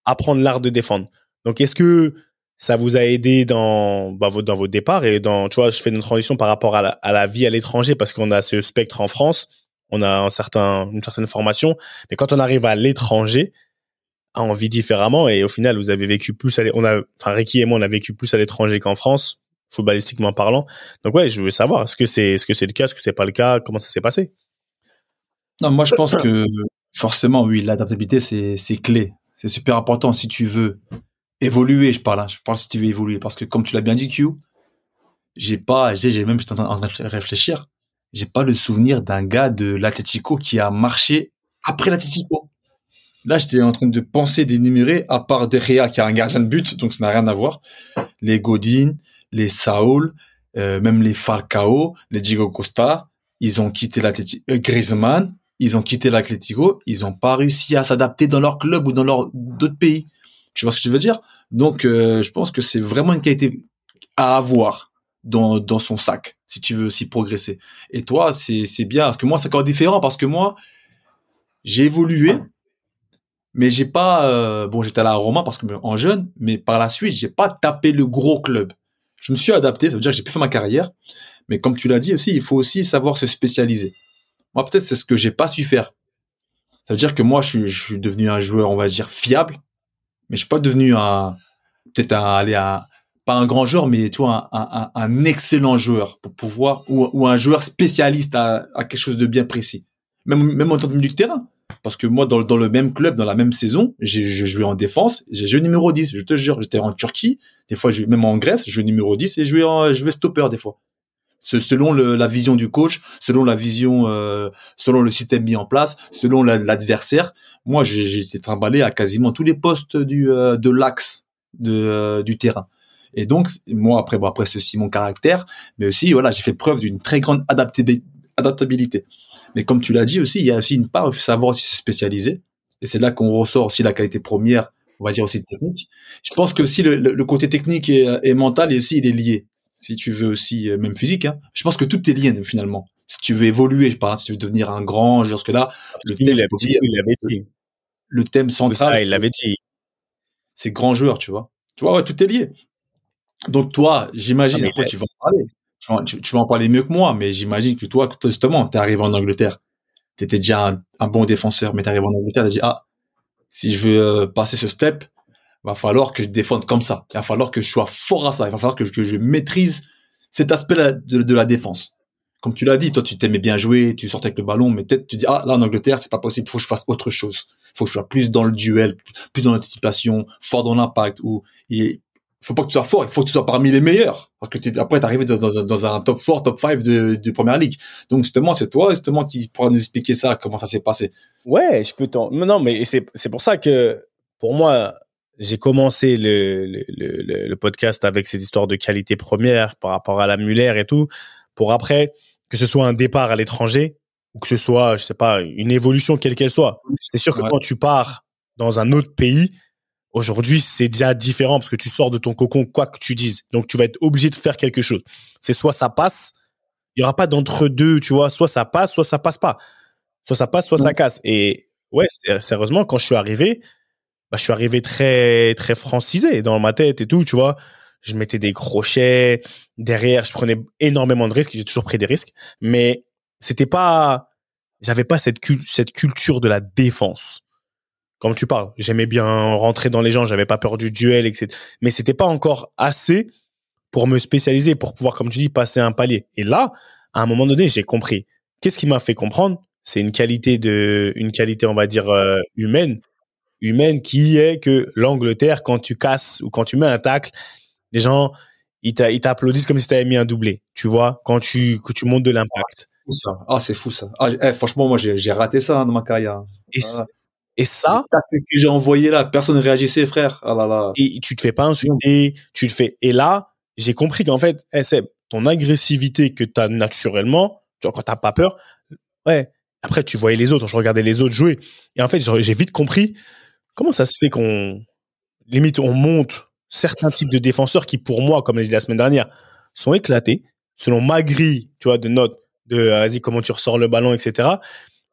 apprendre l'art de défendre. Donc, est-ce que ça vous a aidé dans, bah, dans vos départs et dans, tu vois, je fais une transition par rapport à la, à la vie à l'étranger parce qu'on a ce spectre en France, on a un certain, une certaine formation, mais quand on arrive à l'étranger, on vit différemment et au final, vous avez vécu plus à on a, enfin, Ricky et moi, on a vécu plus à l'étranger qu'en France, footballistiquement parlant. Donc ouais, je veux savoir, est-ce que c'est, est-ce que c'est le cas, est-ce que c'est pas le cas, comment ça s'est passé? Non, moi, je pense que forcément, oui, l'adaptabilité, c'est, c'est clé. C'est super important si tu veux évoluer, je parle, hein. je parle si tu veux évoluer parce que comme tu l'as bien dit, Q, j'ai pas, j'ai, j'ai même, j'étais en train de réfléchir, j'ai pas le souvenir d'un gars de l'Atletico qui a marché après l'Atletico. Là, j'étais en train de penser d'énumérer, à part De qui a un gardien de but, donc ça n'a rien à voir. Les Godin, les Saul, euh, même les Falcao, les Diego Costa, ils ont quitté l'Atletico. Euh, Griezmann, ils ont quitté l'Atletico, ils n'ont pas réussi à s'adapter dans leur club ou dans leur d'autres pays. Tu vois ce que je veux dire? Donc, euh, je pense que c'est vraiment une qualité à avoir dans, dans son sac si tu veux aussi progresser. Et toi, c'est c'est bien parce que moi, c'est encore différent parce que moi, j'ai évolué mais j'ai pas euh, bon j'étais à la Roma parce que en jeune mais par la suite j'ai pas tapé le gros club. Je me suis adapté ça veut dire que j'ai pu faire ma carrière mais comme tu l'as dit aussi il faut aussi savoir se spécialiser. Moi peut-être c'est ce que j'ai pas su faire. Ça veut dire que moi je, suis devenu un joueur on va dire fiable mais je suis pas devenu un peut-être un aller à pas un grand joueur mais tu vois un, un, un excellent joueur pour pouvoir ou, ou un joueur spécialiste à, à quelque chose de bien précis même même en tant que milieu de terrain parce que moi, dans, dans le même club, dans la même saison, j'ai joué en défense, j'ai joué numéro 10, je te jure. J'étais en Turquie, des fois, même en Grèce, je jouais numéro 10 et je jouais, stopper des fois. Selon le, la vision du coach, selon la vision, euh, selon le système mis en place, selon l'adversaire. moi, j'ai été trimballé à quasiment tous les postes du, euh, de l'axe euh, du terrain. Et donc, moi, après, bon, après, ceci, mon caractère, mais aussi, voilà, j'ai fait preuve d'une très grande adaptabilité. Mais comme tu l'as dit aussi, il y a aussi une part, il faut savoir aussi se spécialiser. Et c'est là qu'on ressort aussi la qualité première, on va dire aussi technique. Je pense que aussi le, le côté technique et, et, mental, et aussi, il est lié. Si tu veux aussi, euh, même physique, hein. je pense que tout est lié finalement. Si tu veux évoluer, je parle, si tu veux devenir un grand, parce que là, le thème, il l'avait dit. Le thème central. il l'avait dit. C'est grand joueur, tu vois. Tu vois, ouais, tout est lié. Donc toi, j'imagine, après tu vas en parler tu, vas en parler mieux que moi, mais j'imagine que toi, justement, t'es arrivé en Angleterre. T'étais déjà un, bon défenseur, mais t'es arrivé en Angleterre, t'as dit, ah, si je veux euh, passer ce step, va falloir que je défende comme ça. Il va falloir que je sois fort à ça. Il va falloir que, je maîtrise cet aspect de, de la défense. Comme tu l'as dit, toi, tu t'aimais bien jouer, tu sortais avec le ballon, mais peut-être tu dis, ah, là, en Angleterre, c'est pas possible, faut que je fasse autre chose. Faut que je sois plus dans le duel, plus dans l'anticipation, fort dans l'impact, ou, faut pas que tu sois fort, il faut que tu sois parmi les meilleurs. Parce que es, après, t'es dans, dans, dans, un top 4, top 5 de, de Première Ligue. Donc, justement, c'est toi, justement, qui pourra nous expliquer ça, comment ça s'est passé. Ouais, je peux t'en... Non, mais c'est, c'est pour ça que, pour moi, j'ai commencé le, le, le, le, podcast avec ces histoires de qualité première par rapport à la Muller et tout, pour après que ce soit un départ à l'étranger ou que ce soit, je sais pas, une évolution quelle qu'elle soit. C'est sûr que quand tu pars dans un autre pays, aujourd'hui c'est déjà différent parce que tu sors de ton cocon quoi que tu dises. Donc tu vas être obligé de faire quelque chose. C'est soit ça passe, il y aura pas d'entre deux, tu vois, soit ça passe, soit ça passe pas. Soit ça passe, soit ça casse. Et ouais, sérieusement, quand je suis arrivé, bah, je suis arrivé très très francisé dans ma tête et tout, tu vois. Je mettais des crochets derrière, je prenais énormément de risques, j'ai toujours pris des risques, mais c'était pas j'avais pas cette cette culture de la défense. Comme tu parles, j'aimais bien rentrer dans les gens, j'avais pas peur du duel, etc. Mais c'était pas encore assez pour me spécialiser, pour pouvoir, comme tu dis, passer un palier. Et là, à un moment donné, j'ai compris. Qu'est-ce qui m'a fait comprendre? C'est une qualité de, une qualité, on va dire euh, humaine, humaine qui est que l'Angleterre, quand tu casses ou quand tu mets un tacle, les gens, ils t'applaudissent comme si tu avais mis un doublé. Tu vois, quand tu, que tu montes de l'impact. ça. Ah, c'est fou ça. Ah, eh, franchement, moi, j'ai raté ça hein, dans ma carrière. Et, ah. Et ça. que j'ai envoyé là, personne ne réagissait, frère. Ah là là. Et tu te fais pas insulter, tu te fais. Et là, j'ai compris qu'en fait, eh, c'est ton agressivité que tu as naturellement, tu vois, quand t'as pas peur, ouais. Après, tu voyais les autres, je regardais les autres jouer. Et en fait, j'ai vite compris Comment ça se fait qu'on limite on monte certains types de défenseurs qui pour moi, comme je l'ai dit la semaine dernière, sont éclatés selon ma grille, tu vois, de notes de euh, vas-y comment tu ressors le ballon, etc.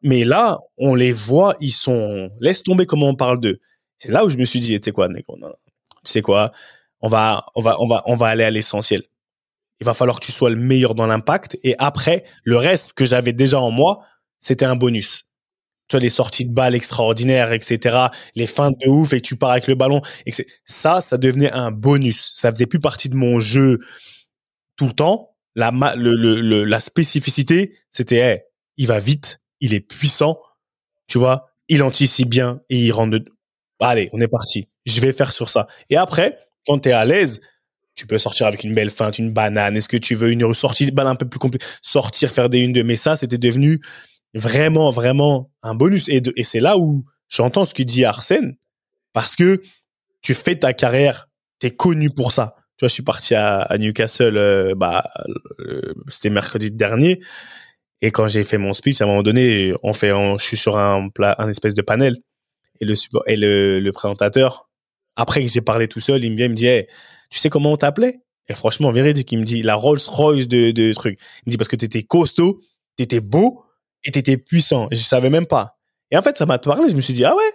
Mais là, on les voit, ils sont laisse tomber comment on parle d'eux. C'est là où je me suis dit, tu sais quoi, tu sais quoi, on va, on va, on va, on va aller à l'essentiel. Il va falloir que tu sois le meilleur dans l'impact et après le reste que j'avais déjà en moi, c'était un bonus tu vois, les sorties de balles extraordinaires, etc., les feintes de ouf et tu pars avec le ballon. Et ça, ça devenait un bonus. Ça faisait plus partie de mon jeu tout le temps. La, le, le, la spécificité, c'était, il va vite, il est puissant, tu vois, il anticipe bien et il rentre de... Allez, on est parti. Je vais faire sur ça. Et après, quand tu es à l'aise, tu peux sortir avec une belle feinte, une banane. Est-ce que tu veux une sortie de balle un peu plus compliquée Sortir, faire des une de. Mais ça, c'était devenu vraiment, vraiment un bonus. Et, c'est là où j'entends ce que dit Arsène, parce que tu fais ta carrière, tu es connu pour ça. Tu vois, je suis parti à, Newcastle, euh, bah, c'était mercredi dernier. Et quand j'ai fait mon speech, à un moment donné, on fait, je suis sur un, plat, un espèce de panel. Et le, et le, le présentateur, après que j'ai parlé tout seul, il me vient, il me dit, tu sais comment on t'appelait? Et franchement, véridique, il me dit, la Rolls Royce de, de trucs. Il me dit, parce que t'étais costaud, t'étais beau, et t'étais puissant. Je savais même pas. Et en fait, ça m'a parlé. Je me suis dit, ah ouais?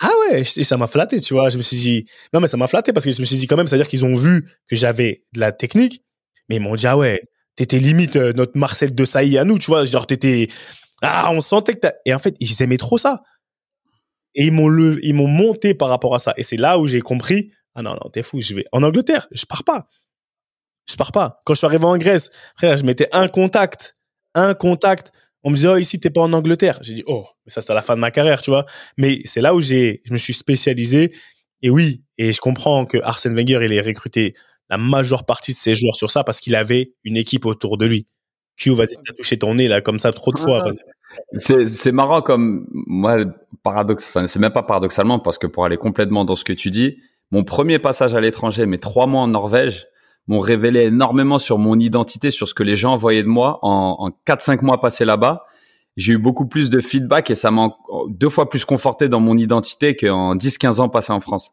Ah ouais. Et ça m'a flatté, tu vois. Je me suis dit, non, mais ça m'a flatté parce que je me suis dit quand même, c'est-à-dire qu'ils ont vu que j'avais de la technique, mais ils m'ont dit, ah ouais, t'étais limite euh, notre Marcel de Sailly à nous, tu vois. Genre, t'étais, ah, on sentait que t'as, et en fait, ils aimaient trop ça. Et ils m'ont ils m'ont monté par rapport à ça. Et c'est là où j'ai compris, ah non, non, t'es fou, je vais en Angleterre, je pars pas. Je pars pas. Quand je suis arrivé en Grèce, frère, je mettais un contact, un contact on me disait, oh, ici, t'es pas en Angleterre. J'ai dit, oh, mais ça, c'est à la fin de ma carrière, tu vois. Mais c'est là où j'ai, je me suis spécialisé. Et oui, et je comprends que Arsène Wenger, il ait recruté la majeure partie de ses joueurs sur ça parce qu'il avait une équipe autour de lui. Q, vas-y, t'as touché ton nez, là, comme ça, trop de fois. C'est, marrant comme, moi, paradoxe, enfin, c'est même pas paradoxalement parce que pour aller complètement dans ce que tu dis, mon premier passage à l'étranger, mes trois mois en Norvège, m'ont révélé énormément sur mon identité, sur ce que les gens voyaient de moi en, en 4-5 mois passés là-bas. J'ai eu beaucoup plus de feedback et ça m'a deux fois plus conforté dans mon identité qu'en 10-15 ans passés en France.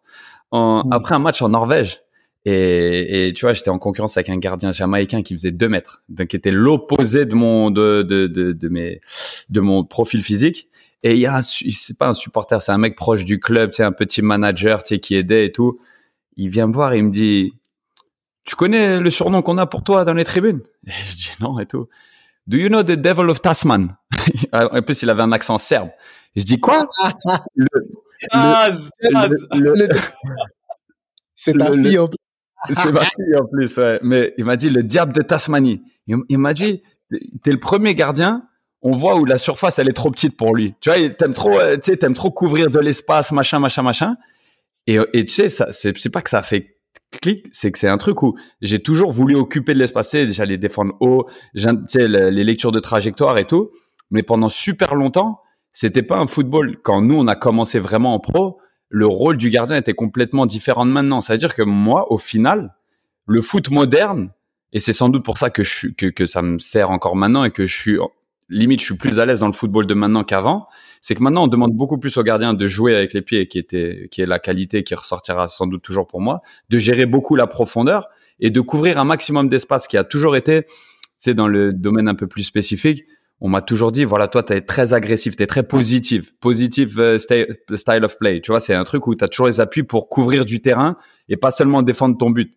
En, mmh. Après un match en Norvège, et, et, tu vois, j'étais en concurrence avec un gardien jamaïcain qui faisait 2 mètres, donc qui était l'opposé de mon de, de, de, de, mes de mon profil physique. Et il y a un c'est pas un supporter, c'est un mec proche du club, c'est un petit manager, tu sais, qui aidait et tout. Il vient me voir et il me dit, tu connais le surnom qu'on a pour toi dans les tribunes? Et Je dis non et tout. Do you know the Devil of Tasman? En plus, il avait un accent serbe. je dis quoi? C'est ta fille en plus. C'est ma fille en plus, ouais. Mais il m'a dit le diable de Tasmanie. Il, m'a dit, t'es le premier gardien. On voit où la surface elle est trop petite pour lui. Tu vois, t'aimes trop, euh, tu sais, trop couvrir de l'espace, machin, machin, machin. Et, et tu sais, ça, c'est pas que ça fait clic, c'est que c'est un truc où j'ai toujours voulu occuper de l'espace. J'allais défendre haut, tu sais, les lectures de trajectoire et tout. Mais pendant super longtemps, c'était pas un football. Quand nous, on a commencé vraiment en pro, le rôle du gardien était complètement différent de maintenant. C'est-à-dire que moi, au final, le foot moderne, et c'est sans doute pour ça que, je, que, que ça me sert encore maintenant et que je suis limite, je suis plus à l'aise dans le football de maintenant qu'avant. C'est que maintenant, on demande beaucoup plus au gardien de jouer avec les pieds, qui était, qui est la qualité qui ressortira sans doute toujours pour moi, de gérer beaucoup la profondeur et de couvrir un maximum d'espace qui a toujours été, c'est dans le domaine un peu plus spécifique. On m'a toujours dit, voilà, toi, tu es très agressif, tu es très positif, positive euh, style of play. Tu vois, c'est un truc où tu as toujours les appuis pour couvrir du terrain et pas seulement défendre ton but.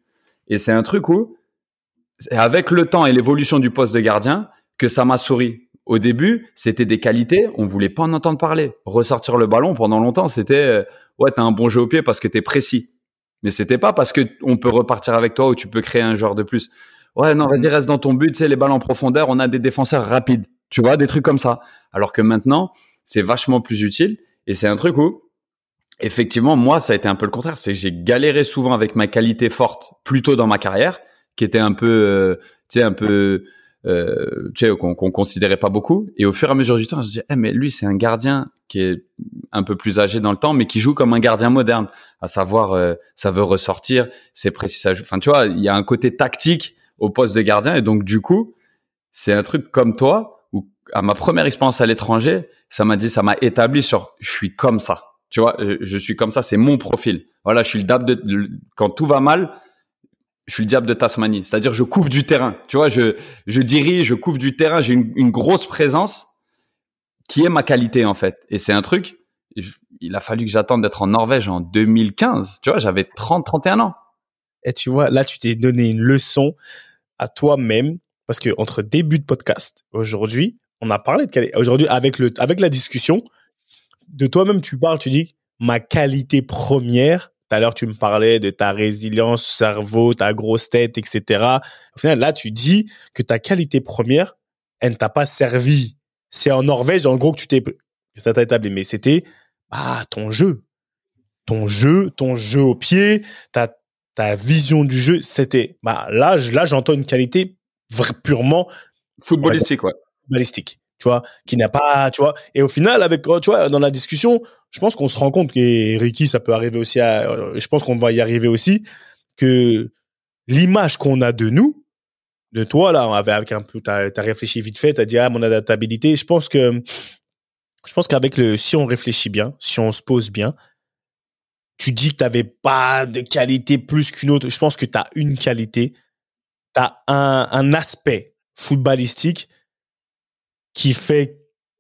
Et c'est un truc où, avec le temps et l'évolution du poste de gardien, que ça m'a souri au début, c'était des qualités, on voulait pas en entendre parler. Ressortir le ballon pendant longtemps, c'était euh, ouais, t'as un bon jeu au pied parce que t'es précis. Mais c'était pas parce que on peut repartir avec toi ou tu peux créer un joueur de plus. Ouais, non, vas-y, reste dans ton but, c'est les balles en profondeur, on a des défenseurs rapides. Tu vois, des trucs comme ça. Alors que maintenant, c'est vachement plus utile. Et c'est un truc où effectivement, moi, ça a été un peu le contraire, c'est que j'ai galéré souvent avec ma qualité forte plutôt dans ma carrière, qui était un peu euh, tu sais un peu euh, tu sais, qu'on considérait pas beaucoup. Et au fur et à mesure du temps, je dis, eh, mais lui, c'est un gardien qui est un peu plus âgé dans le temps, mais qui joue comme un gardien moderne, à savoir, euh, ça veut ressortir, c'est précis, ça Enfin, tu vois, il y a un côté tactique au poste de gardien, et donc du coup, c'est un truc comme toi, à ma première expérience à l'étranger, ça m'a dit, ça m'a établi sur, je suis comme ça. Tu vois, je suis comme ça, c'est mon profil. Voilà, je suis le dab de, quand tout va mal, je suis le diable de Tasmanie. C'est-à-dire, je couvre du terrain. Tu vois, je, je dirige, je couvre du terrain. J'ai une, une, grosse présence qui est ma qualité, en fait. Et c'est un truc, il a fallu que j'attende d'être en Norvège en 2015. Tu vois, j'avais 30, 31 ans. Et tu vois, là, tu t'es donné une leçon à toi-même parce que entre début de podcast, aujourd'hui, on a parlé de qualité. Aujourd'hui, avec le, avec la discussion, de toi-même, tu parles, tu dis, ma qualité première, tout à l'heure, tu me parlais de ta résilience, cerveau, ta grosse tête, etc. Au final, là, tu dis que ta qualité première, elle ne t'a pas servi. C'est en Norvège, en gros, que tu t'es, ça t'a établi, mais c'était, bah, ton jeu. Ton jeu, ton jeu au pied, ta, ta vision du jeu, c'était, bah, là, là, j'entends une qualité purement footballistique, ouais. Footballistique tu vois, qui n'a pas, tu vois. Et au final, avec, tu vois, dans la discussion, je pense qu'on se rend compte que Ricky, ça peut arriver aussi à, euh, je pense qu'on va y arriver aussi, que l'image qu'on a de nous, de toi, là, avec un peu, t'as, as réfléchi vite fait, t'as dit, ah, mon adaptabilité, je pense que, je pense qu'avec le, si on réfléchit bien, si on se pose bien, tu dis que t'avais pas de qualité plus qu'une autre. Je pense que tu as une qualité, tu as un, un aspect footballistique qui fait,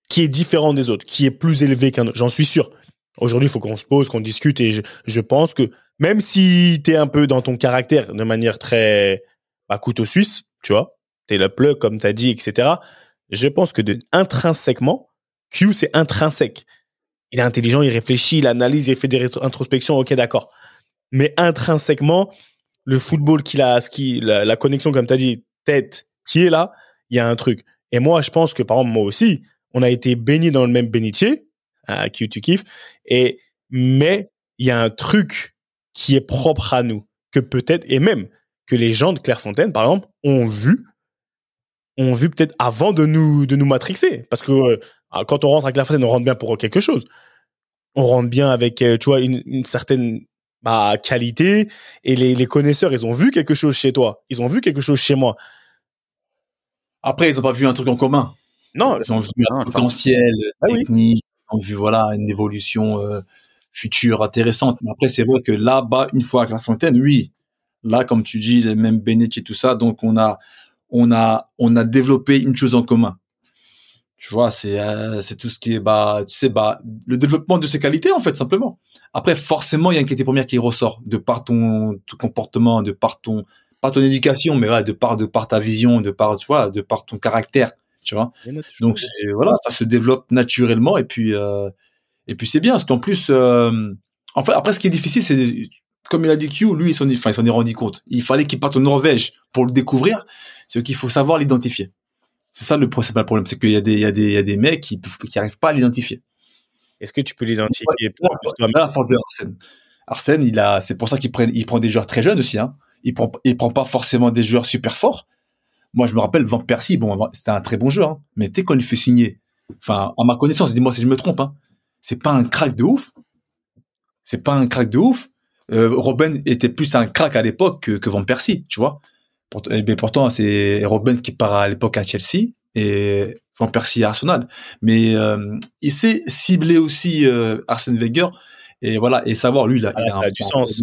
qui est différent des autres, qui est plus élevé qu'un autre. J'en suis sûr. Aujourd'hui, il faut qu'on se pose, qu'on discute et je, je, pense que même si tu es un peu dans ton caractère de manière très bah, couteau suisse, tu vois, tu es le plug comme tu as dit, etc. Je pense que de, intrinsèquement, Q, c'est intrinsèque. Il est intelligent, il réfléchit, il analyse, il fait des introspections, ok, d'accord. Mais intrinsèquement, le football qu'il a, ce qui, la, la connexion, comme tu as dit, tête, qui est là, il y a un truc. Et moi, je pense que, par exemple, moi aussi, on a été baigné dans le même bénitier, à qui tu kiffes, et, mais il y a un truc qui est propre à nous, que peut-être, et même que les gens de Clairefontaine, par exemple, ont vu, ont vu peut-être avant de nous, de nous matrixer. Parce que euh, quand on rentre à Clairefontaine, on rentre bien pour quelque chose. On rentre bien avec, euh, tu vois, une, certaine bah, qualité, et les connaisseurs, ils ont vu quelque chose chez toi, ils ont vu quelque chose chez moi. Après, ils ont pas vu un truc en commun. Non, ils ont vu un potentiel ah technique, ils ont vu voilà une évolution euh, future intéressante. Mais après, c'est vrai que là-bas, une fois à la fontaine, oui, là, comme tu dis, les mêmes bénéfices et tout ça, donc on a, on a, on a développé une chose en commun. Tu vois, c'est, euh, c'est tout ce qui est, bah, tu sais, bah, le développement de ses qualités, en fait, simplement. Après, forcément, il y a une qualité première qui ressort de par ton, ton comportement, de par ton, pas ton éducation, mais voilà, de par de par ta vision, de par tu vois, de par ton caractère, tu vois. Donc voilà, ça se développe naturellement et puis euh, et puis c'est bien parce qu'en plus, euh, enfin après ce qui est difficile, c'est comme il a dit Q, lui il s'en enfin, il s'en est rendu compte. Il fallait qu'il parte en Norvège pour le découvrir. C'est qu'il faut savoir l'identifier. C'est ça le principal problème, c'est qu'il y a des il y a des il y a des mecs qui qui arrivent pas à l'identifier. Est-ce que tu peux l'identifier pour toi Arsène. Arsène, il a, c'est pour ça qu'il prend, il prend des joueurs très jeunes aussi, hein il prend, il prend pas forcément des joueurs super forts. Moi, je me rappelle Van Persie, bon, c'était un très bon joueur, hein. mais sais, quand il fait signer, enfin, à ma connaissance, dis-moi si je me trompe, hein, c'est pas un crack de ouf. c'est pas un crack de ouf. Euh, Robben était plus un crack à l'époque que, que Van Persie, tu vois. Pourtant, et pourtant, c'est Robben qui part à l'époque à Chelsea et Van Persie à Arsenal. Mais euh, il sait cibler aussi euh, Arsène Wenger et voilà et savoir lui là. Ah, ça a du sens.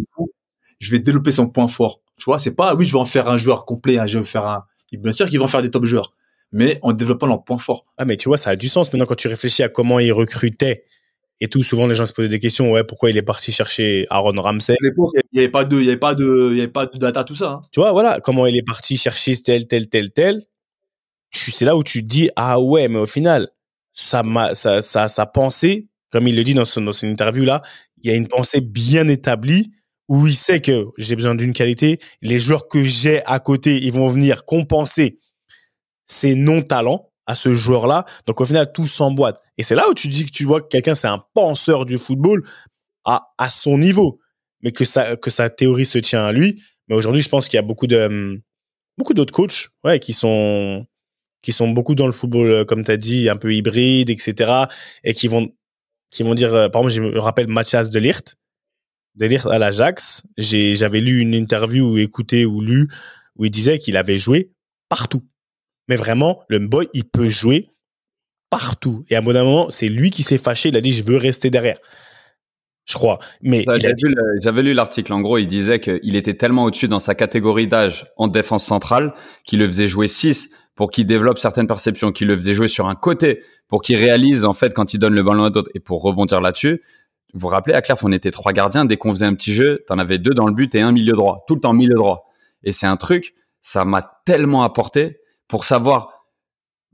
Je vais développer son point fort. Tu vois, c'est pas oui, je vais en faire un joueur complet, hein, je vais faire un. Bien sûr qu'ils vont faire des top joueurs, mais en développant leur point fort. Ah mais tu vois, ça a du sens maintenant quand tu réfléchis à comment il recrutait et tout. Souvent, les gens se posaient des questions. Ouais, pourquoi il est parti chercher Aaron Ramsey? À l'époque, il n'y avait pas de, il y avait pas de, il y avait pas de data, tout ça. Hein. Tu vois, voilà, comment il est parti chercher tel, tel, tel, tel. C'est là où tu dis, ah ouais, mais au final, ça m'a, ça, ça, sa pensée, comme il le dit dans son, dans son interview là, il y a une pensée bien établie où il sait que j'ai besoin d'une qualité. Les joueurs que j'ai à côté, ils vont venir compenser ces non-talents à ce joueur-là. Donc au final, tout s'emboîte. Et c'est là où tu dis que tu vois que quelqu'un, c'est un penseur du football à, à son niveau, mais que, que sa théorie se tient à lui. Mais aujourd'hui, je pense qu'il y a beaucoup de hum, beaucoup d'autres coachs ouais, qui sont qui sont beaucoup dans le football, euh, comme tu as dit, un peu hybride, etc. Et qui vont qui vont dire, euh, par exemple, je me rappelle Mathias de Ligt, de Ligt à l'Ajax. J'avais lu une interview ou écouté ou lu où il disait qu'il avait joué partout. Mais vraiment, le boy, il peut jouer partout. Et à un moment, c'est lui qui s'est fâché. Il a dit, je veux rester derrière. Je crois. Mais j'avais lu l'article. En gros, il disait qu'il était tellement au-dessus dans sa catégorie d'âge en défense centrale qu'il le faisait jouer 6 pour qu'il développe certaines perceptions, qu'il le faisait jouer sur un côté pour qu'il réalise en fait quand il donne le ballon à d'autres. Et pour rebondir là-dessus, vous vous rappelez à Claire, on était trois gardiens. Dès qu'on faisait un petit jeu, t'en avais deux dans le but et un milieu droit, tout le temps milieu droit. Et c'est un truc, ça m'a tellement apporté pour savoir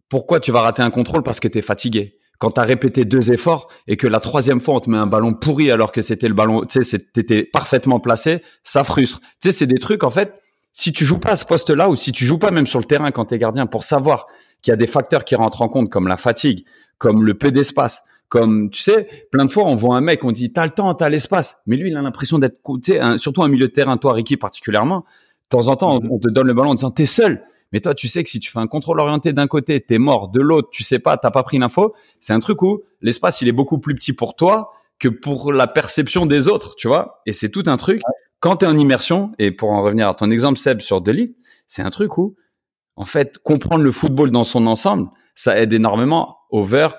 pourquoi tu vas rater un contrôle parce que tu es fatigué. Quand tu as répété deux efforts et que la troisième fois on te met un ballon pourri alors que c'était le ballon, tu sais, t'étais parfaitement placé, ça frustre. Tu sais, c'est des trucs en fait. Si tu joues pas à ce poste-là ou si tu joues pas même sur le terrain quand tu es gardien pour savoir qu'il y a des facteurs qui rentrent en compte comme la fatigue, comme le peu d'espace, comme tu sais, plein de fois on voit un mec, on dit t'as le temps, t'as l'espace, mais lui il a l'impression d'être, tu sais, surtout un milieu de terrain, toi Ricky particulièrement. De temps en temps, on te donne le ballon en disant t'es seul. Mais toi, tu sais que si tu fais un contrôle orienté d'un côté, t'es mort, de l'autre, tu sais pas, t'as pas pris l'info. C'est un truc où l'espace, il est beaucoup plus petit pour toi que pour la perception des autres, tu vois. Et c'est tout un truc. Quand tu es en immersion, et pour en revenir à ton exemple, Seb, sur Delhi, c'est un truc où, en fait, comprendre le football dans son ensemble, ça aide énormément au vers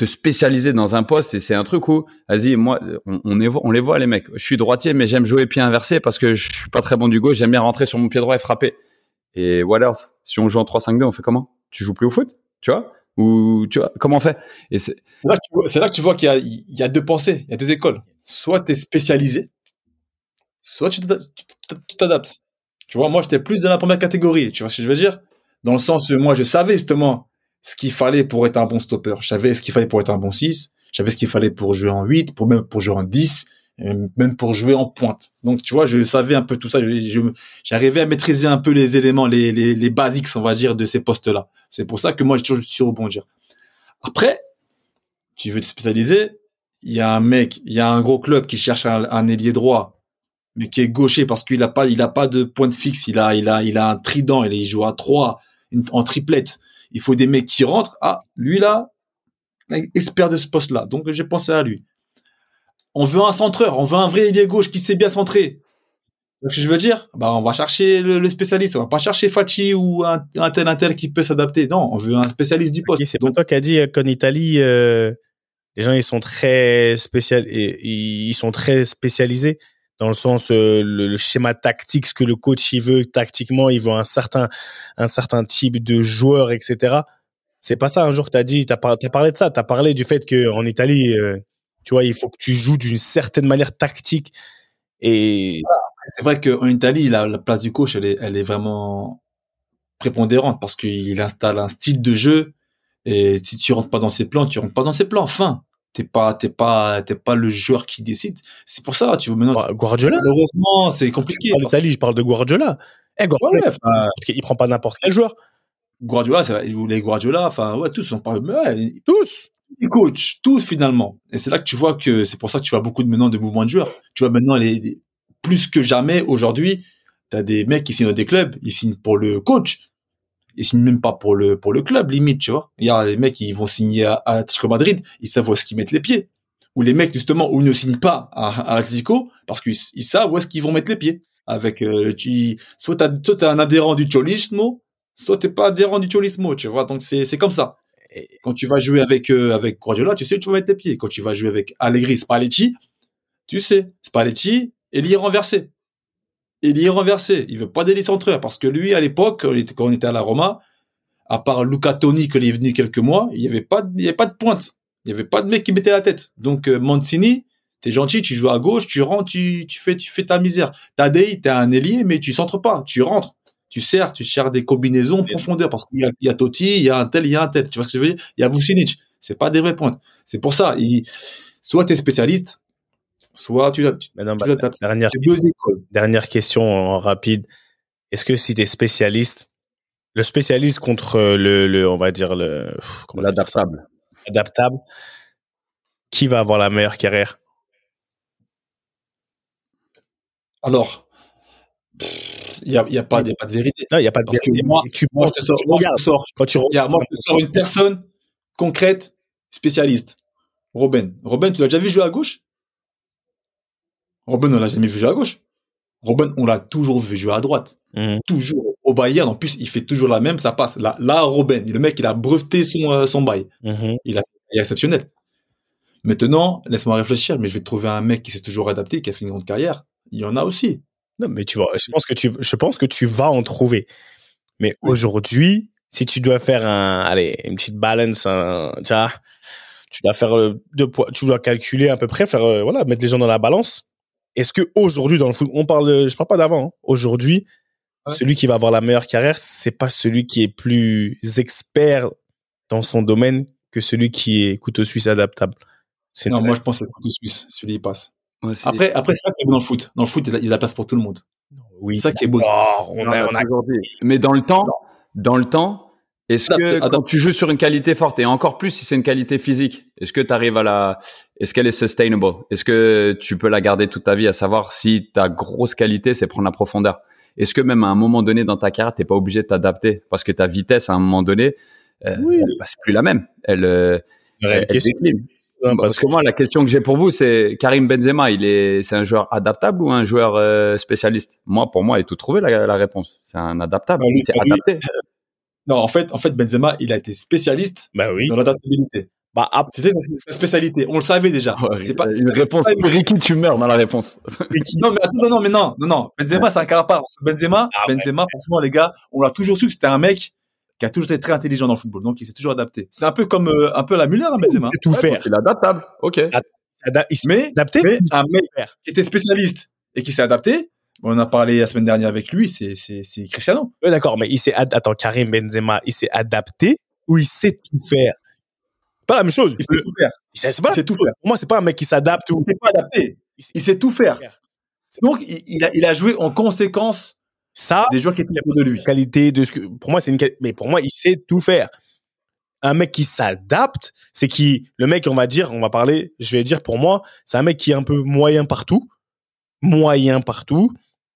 te spécialiser dans un poste et c'est un truc où, vas-y, moi, on, les voit les mecs. Je suis droitier, mais j'aime jouer pied inversé parce que je suis pas très bon du gauche. J'aime bien rentrer sur mon pied droit et frapper. Et else? Si on joue en 3-5-2, on fait comment? Tu joues plus au foot? Tu vois? Ou tu vois Comment on fait? Et c'est là, que tu vois qu'il y y a deux pensées, il y a deux écoles. Soit tu es spécialisé, soit tu t'adaptes. Tu vois, moi, j'étais plus dans la première catégorie. Tu vois ce que je veux dire? Dans le sens où moi, je savais justement ce qu'il fallait pour être un bon stopper. Je savais ce qu'il fallait pour être un bon 6. J'avais ce qu'il fallait pour jouer en 8, pour même pour jouer en 10 même pour jouer en pointe. Donc tu vois, je savais un peu tout ça. J'arrivais à maîtriser un peu les éléments, les, les, les basiques, on va dire, de ces postes-là. C'est pour ça que moi, j'ai toujours su rebondir. Après, tu veux te spécialiser, il y a un mec, il y a un gros club qui cherche un, ailier droit, mais qui est gaucher parce qu'il a pas, il a pas de pointe fixe. Il a, il a, il a un trident. Il joue à trois, en triplette. Il faut des mecs qui rentrent. Ah, lui là, expert de ce poste-là. Donc j'ai pensé à lui on veut un centreur, on veut un vrai ailier gauche qui sait bien centrer. Donc, je veux dire, bah, on va chercher le, spécialiste. On va pas chercher Facci ou un, tel, un tel qui peut s'adapter. Non, on veut un spécialiste du poste. c'est donc toi qui as dit euh, qu'en Italie, euh, les gens, ils sont très spécial, ils sont très spécialisés dans le sens, euh, le, schéma tactique, ce que le coach, il veut tactiquement, il veut un certain, un certain type de joueur, etc. C'est pas ça. Un jour, tu as dit, tu as, parlé de ça. Tu as parlé du fait qu'en Italie, tu vois, il faut que tu joues d'une certaine manière tactique. Et c'est vrai qu'en Italie, la, la, place du coach, elle est, elle est vraiment prépondérante parce qu'il installe un style de jeu. Et si tu rentres pas dans ses plans, tu rentres pas dans ses plans. Fin. T'es pas, t'es pas, t'es pas le joueur qui décide. C'est pour ça, tu veux maintenant. Bah, Guardiola. Heureusement, c'est compliqué. En Italie, je parle de Guardiola. Eh, Guardiola, il prend pas n'importe quel joueur. Guardiola, les Guardiola, enfin, ouais, tous sont pas, ouais, tous les coachs, tous finalement. Et c'est là que tu vois que c'est pour ça que tu vois beaucoup de maintenant de mouvements de joueurs. Tu vois maintenant les, plus que jamais aujourd'hui, tu as des mecs qui signent dans des clubs, ils signent pour le coach. Ils signent même pas pour le pour le club limite, tu vois. Il y a les mecs qui vont signer à Atlético Madrid, ils savent où est-ce qu'ils mettent les pieds. où les mecs justement où ils ne signent pas à, à parce qu'ils ils savent où est-ce qu'ils vont mettre les pieds. Avec euh, tu, soit t'as soit t'es un adhérent du cholismo, soit t'es pas adhérent du cholismo, tu vois. Donc c'est c'est comme ça. Quand tu vas jouer avec euh, avec Guardiola, tu sais où tu vas mettre tes pieds. Quand tu vas jouer avec Allegri, Spalletti, tu sais, Spalletti, est renversé. Il est renversé. Il veut pas des centreurs parce que lui, à l'époque, quand on était à la Roma, à part Luca Toni, qui est venu quelques mois, il y avait pas, il y avait pas de pointe. Il y avait pas de mec qui mettait la tête. Donc euh, Mancini, t'es gentil, tu joues à gauche, tu rentres, tu, tu fais, tu fais ta misère. Tadei, t'es un ailier, mais tu centres pas, tu rentres, tu sers, tu cherches des combinaisons en profondeur parce qu'il y a, il y a Totti, il y a un tel, il y a un tel. Tu vois ce que je veux dire? Il y a Vucinic. C'est pas des vraies pointes. C'est pour ça. Il, soit t'es spécialiste, soit tu, tu, Mais non, tu bah, adaptes. dernière, C'est deux écoles. dernière question en rapide. Est-ce que si t'es spécialiste, le spécialiste contre le, le on va dire le, L'adaptable. adaptable, qui va avoir la meilleure carrière? Alors, il y a, y a pas, y a pas de vérité. Non, il y a pas de Parce que vérité. moi, Tu, moi, je te sors, tu moi, je regardes. te sors, quand tu a- moi, je te sors une personne concrète, spécialiste. Robin. Robin, tu l'as déjà vu jouer à gauche? Robin, on l'a jamais vu jouer à gauche. Robin, on l'a toujours vu jouer à droite. Mhm. Toujours. Au Bayern, en plus, il fait toujours la même, ça passe. Là, là Robin, le mec, il a breveté son, euh, son bail. Mhm. Il a il est exceptionnel. Maintenant, laisse-moi réfléchir, mais je vais trouver un mec qui s'est toujours adapté, qui a fait une grande carrière. Il y en a aussi. Non, mais tu vois, je pense que tu, je pense que tu vas en trouver. Mais aujourd'hui, si tu dois faire un, allez, une petite balance, un, tu vois, tu dois faire euh, deux poids, tu dois calculer à peu près, faire, euh, voilà, mettre les gens dans la balance. Est-ce que aujourd'hui dans le foot, on parle, je parle pas d'avant, hein. aujourd'hui, Ouais. celui qui va avoir la meilleure carrière, c'est pas celui qui est plus expert dans son domaine que celui qui est couteau suisse adaptable. C'est Non, moi, je pense que c'est le couteau suisse. Celui, il passe. Ouais, Après, après, c'est ça qui est beau dans le foot. Dans le foot, il y a de la place pour tout le monde. oui, C'est ça qui est beau. Oh, on a, on a aujourd'hui. Mais dans le temps, dans le temps, est-ce que adapté. quand tu joues sur une qualité forte et encore plus si c'est une qualité physique, est-ce que tu arrives à la, est-ce qu'elle est sustainable? Est-ce que tu peux la garder toute ta vie à savoir si ta grosse qualité c'est prendre la profondeur? Est-ce que même à un moment donné dans ta carrière t'es pas obligé de t'adapter? Parce que ta vitesse à un moment donné, euh, Oui. elle passe plus la même. Elle, euh, elle question. décline. Parce que moi, la question que j'ai pour vous, c'est Karim Benzema, il est, c'est un joueur adaptable ou un joueur euh, spécialiste? Moi, pour moi, il est tout trouvé la, la réponse. C'est un adaptable. C'est adapté. Non, en fait, en fait, Benzema, il a été spécialiste Bah oui. dans l'adaptabilité. Bah, ap- C'était sa- spécialité. On le savait déjà. c'est pas, une réponse. pas- Ricky, tu meurs dans la réponse. Non, mais attends, non, non, mais non, non, non. Benzema, c'est un cas à part. Benzema, Ah ouais. Benzema, franchement, les gars, on l'a toujours su que c'était un mec qui a toujours été très intelligent dans le football. Donc, il s'est toujours adapté. C'est un peu comme, euh, un peu la Müller, hein, Benzema. c'est tout faire. Il est adaptable. Ok. Il s'est Mais, adapté. mais un mec qui était spécialiste et qui s'est adapté, on a parlé la semaine dernière avec lui, c'est, c'est, c'est Cristiano. Ouais, d'accord, mais il s'est ad- attends, Karim Benzema, il s'est adapté ou il sait tout faire? Pas la même chose. Il sait tout faire. Sait- c'est pas Il sait tout faire. Pour moi, c'est pas un mec qui s'adapte ou Il s'est pas adapté. Il sait tout faire. Donc, il, il a, il a joué en conséquence ça. des joueurs qui étaient de lui. Qualité de ce que pour moi c'est une mais pour moi il sait tout faire. Un mec qui s'adapte, c'est qui le mec on va dire, on va parler, je vais dire pour moi, c'est un mec qui est un peu moyen partout, moyen partout.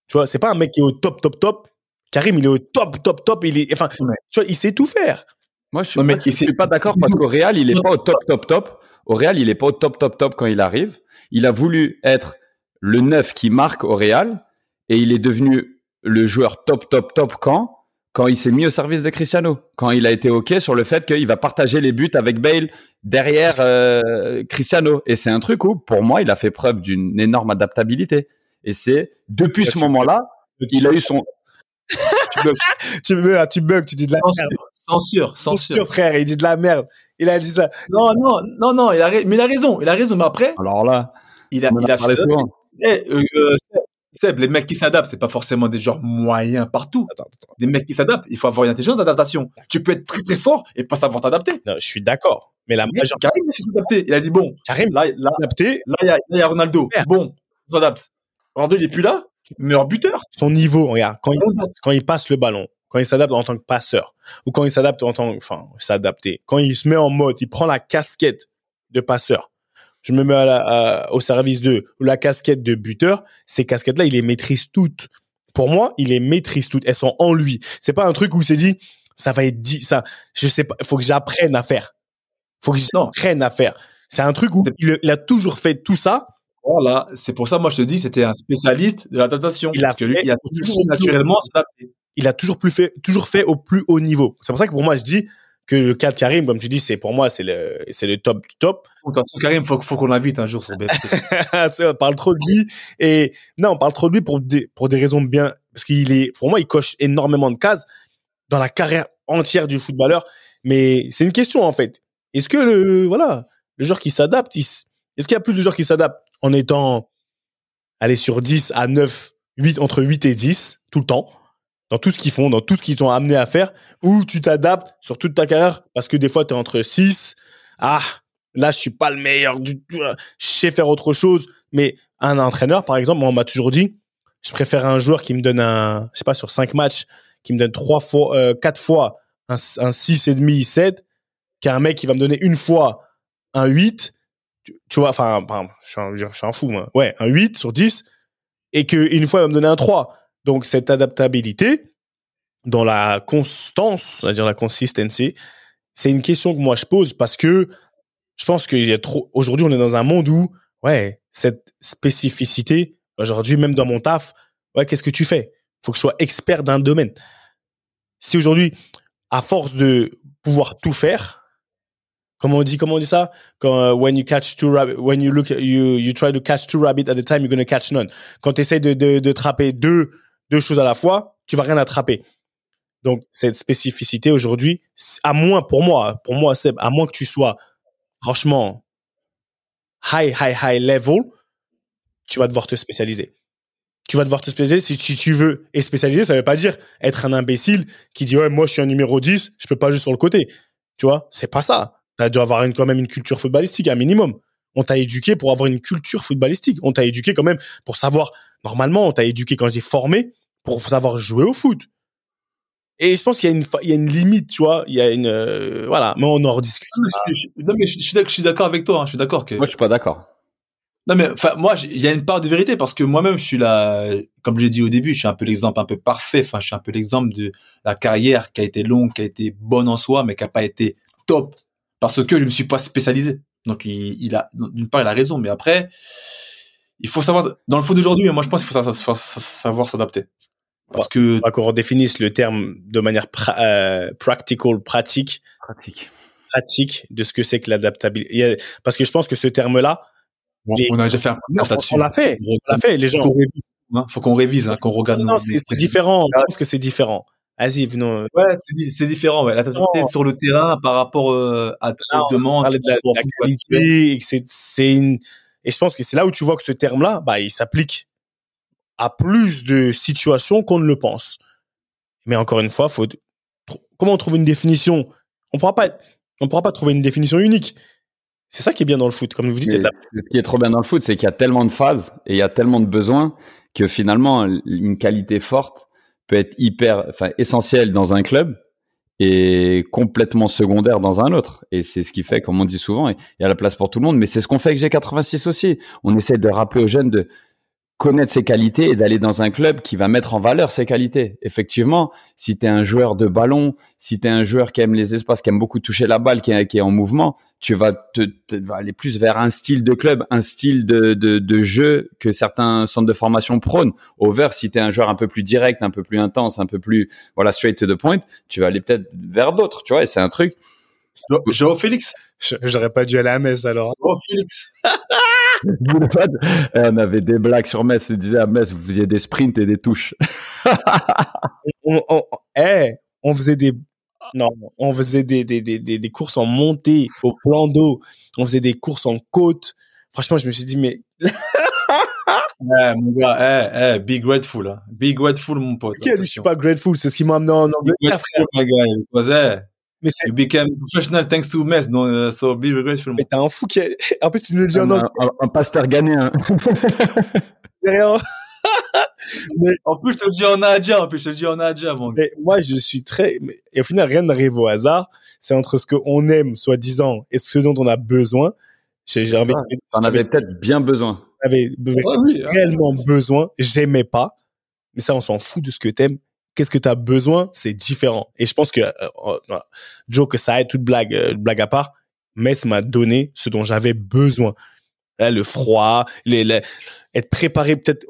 Tu vois, c'est pas un mec qui est au top top top. Karim, il est au top top top, il est enfin, Ouais. tu vois, il sait tout faire. Moi, je Non, suis pas d'accord parce qu'au Real, il est pas au top, top, top. Au Real, il est pas au top, top, top quand il arrive. Il a voulu être le neuf qui marque au Real et il est devenu le joueur top, top, top quand? Quand il s'est mis au service de Cristiano, quand il a été ok sur le fait qu'il va partager les buts avec Bale derrière euh, Cristiano. Et c'est un truc où, pour moi, il a fait preuve d'une énorme adaptabilité. Et c'est depuis Là, ce moment-là, il a eu son. Tu bugs, tu bugs, tu dis de la merde. Censure, censure. Censure, frère, il dit de la merde. Il a dit ça. Non, non, non, non, il a, mais il a raison, il a raison, mais après, Alors là, il a, on en il a a parlé. Eh, euh, euh, Seb, Seb, les mecs qui s'adaptent, c'est pas forcément des joueurs moyens partout. Attends, attends. Des mecs qui s'adaptent, il faut avoir une intelligence d'adaptation. Tu peux être très très fort et pas savoir t'adapter. Non, je suis d'accord. Mais la majeure Karim, il s'est adapté. Il a dit bon, Karim là, là, adapté, là, il y a, là, il y a Ronaldo. Bon, on s'adapte. Ronaldo, il est plus là. Meilleur buteur. son niveau, regarde, quand il, quand il passe le ballon, quand il s'adapte en tant que passeur, ou quand il s'adapte en tant que, enfin, s'adapter, quand il se met en mode, il prend la casquette de passeur, je me mets à la- à- au service de ou la casquette de buteur, ces casquettes-là, il les maîtrise toutes. Pour moi, il les maîtrise toutes. Elles sont en lui. C'est pas un truc où il s'est dit, ça va être dit, ça, je sais pas, faut que j'apprenne à faire. Faut que j'apprenne à faire. C'est un truc où il, a toujours fait tout ça. Voilà, c'est pour ça, moi, je te dis, c'était un spécialiste de l'adaptation. Il a parce que lui, il a toujours naturellement s'adapter. Il a toujours plus fait, toujours fait au plus haut niveau. C'est pour ça que pour moi, je dis que le cas de Karim, comme tu dis, c'est pour moi, c'est le, c'est le top du top. Attention, Karim, faut, faut qu'on l'invite un jour sur BFC. on parle trop de lui et non, on parle trop de lui pour des, pour des raisons bien, parce qu'il est, pour moi, il coche énormément de cases dans la carrière entière du footballeur. Mais c'est une question, en fait. Est-ce que le, voilà, le joueur qui s'adapte, est-ce qu'il y a plus de joueurs qui s'adaptent? En étant, aller sur 10 à 9, 8, entre 8 et 10, tout le temps? dans tout ce qu'ils font, dans tout ce qu'ils t'ont amené à faire, ou tu t'adaptes sur toute ta carrière parce que des fois, tu es entre 6, ah, là, je suis pas le meilleur du tout, je sais faire autre chose. Mais un entraîneur, par exemple, on m'a toujours dit, je préfère un joueur qui me donne un, je sais pas, sur 5 matchs, qui me donne trois fois, euh, 4 fois un, un 6,5, 7, qu'un mec qui va me donner une fois un 8, tu, vois, enfin, je suis, un, fou, moi. Ouais, un 8 sur 10, et qu'une fois, il va me donner un 3 donc cette adaptabilité dans la constance, c'est-à-dire la consistency, c'est une question que moi je pose parce que je pense qu'il y a trop. Aujourd'hui, on est dans un monde où, ouais, cette spécificité. Aujourd'hui, même dans mon taf, ouais, qu'est-ce que tu fais? Faut que je sois expert d'un domaine. Si aujourd'hui, à force de pouvoir tout faire, comment on dit ça? Quand uh, when you catch two rabbits when you look you you try to catch two rabbits at a time you're gonna catch none quand tu essaies de, de, de trapper deux deux choses à la fois, tu vas rien attraper. Donc cette spécificité aujourd'hui, à moins pour moi, pour moi Seb, à moins que tu sois franchement high high high level, tu vas devoir te spécialiser. Tu vas devoir te spécialiser si tu, veux. Et spécialiser, ça veut pas dire être un imbécile qui dit ouais moi je suis un numéro 10, je peux pas jouer sur le côté. Tu vois, c'est pas ça. Tu dois avoir une, quand même une culture footballistique, un minimum. On t'a éduqué pour avoir une culture footballistique. On t'a éduqué quand même pour savoir. Normalement, on t'a éduqué quand j'ai formé pour savoir jouer au foot. Et je pense qu'il y a une, il y a une limite, tu vois. Il y a une, euh, voilà. Mais on en rediscute. Non, mais je, je suis d'accord avec toi. Hein, je suis d'accord que. Moi, je suis pas d'accord. Non, mais enfin, moi, il y a une part de vérité parce que moi-même, je suis là, comme je l'ai dit au début, je suis un peu l'exemple un peu parfait. Enfin, je suis un peu l'exemple de la carrière qui a été longue, qui a été bonne en soi, mais qui a pas été top parce que je ne me suis pas spécialisé. Donc, il, il a, d'une part, il a raison, mais après, il faut savoir, dans le foot d'aujourd'hui, moi, je pense qu'il faut savoir s'adapter. Parce que qu'on redéfinisse le terme de manière euh, practical, pratique, pratique, pratique de ce que c'est que l'adaptabilité. Parce que je pense que ce terme-là, on a déjà fait un On l'a fait, on l'a fait. Les gens. Hein. Faut qu'on révise, hein, qu'on regarde. Non, c'est différent. Je pense que c'est différent. Vas-y, venons. Ouais, c'est différent. Ouais. L'adaptabilité sur le terrain par rapport euh, à ta demande. de la, de la qualité, c'est une. Et je pense que c'est là où tu vois que ce terme-là, bah, il s'applique à plus de situations qu'on ne le pense. Mais encore une fois, faut comment on trouve une définition? On pourra pas on pourra pas trouver une définition unique. C'est ça qui est bien dans le foot, comme vous dites. Ce qui est trop bien dans le foot, c'est qu'il y a tellement de phases et il y a tellement de besoins que finalement une qualité forte peut être hyper, enfin essentielle dans un club et complètement secondaire dans un autre. Et c'est ce qui fait, comme on dit souvent, il y a la place pour tout le monde. Mais c'est ce qu'on fait avec G86 aussi. On essaie de rappeler aux jeunes de connaître ses qualités et d'aller dans un club qui va mettre en valeur ses qualités. Effectivement, si tu es un joueur de ballon, si tu es un joueur qui aime les espaces, qui aime beaucoup toucher la balle, qui est, en mouvement, tu vas te, aller plus vers un style de club, un style de, de, de jeu que certains centres de formation prônent. Over, si tu es un joueur un peu plus direct, un peu plus intense, un peu plus voilà straight to the point, tu vas aller peut-être vers d'autres, tu vois, et c'est un truc. Joao Félix? J'aurais pas dû aller à Metz alors. Joao Félix Eh, on avait des blagues sur Metz. On disait à Metz, vous faisiez des sprints et des touches. on, on, eh, on faisait des non, on faisait des, des, des, des, courses en montée au plan d'eau. On faisait des courses en côte. Franchement, je me suis dit, mais. ouais, mon gars, eh, eh, be grateful, hein. Be grateful, mon pote. je suis pas grateful, c'est ce qui m'a amené en Angleterre, frère. Mais c'est. You became professional thanks to donc, uh, so be grateful. Mais t'as un fou qui est, en plus, tu nous le dis en anglais. Un, un, pasteur ghanéen. rien. mais en plus, je te le dis en adja, en plus, je te le dis en adja, mon Mais moi, je suis très, et au final, rien n'arrive au hasard. C'est entre ce qu'on aime, soi-disant, et ce dont on a besoin. J'ai envie T'en avais peut-être bien besoin. J'avais hein. réellement besoin. J'aimais pas. Mais ça, on s'en fout de ce que t'aimes qu'est-ce que tu as besoin, c'est différent. Et je pense que Joe, que ça aide toute blague, euh, blague à part, Metz m'a donné ce dont j'avais besoin. le froid, être préparé, peut-être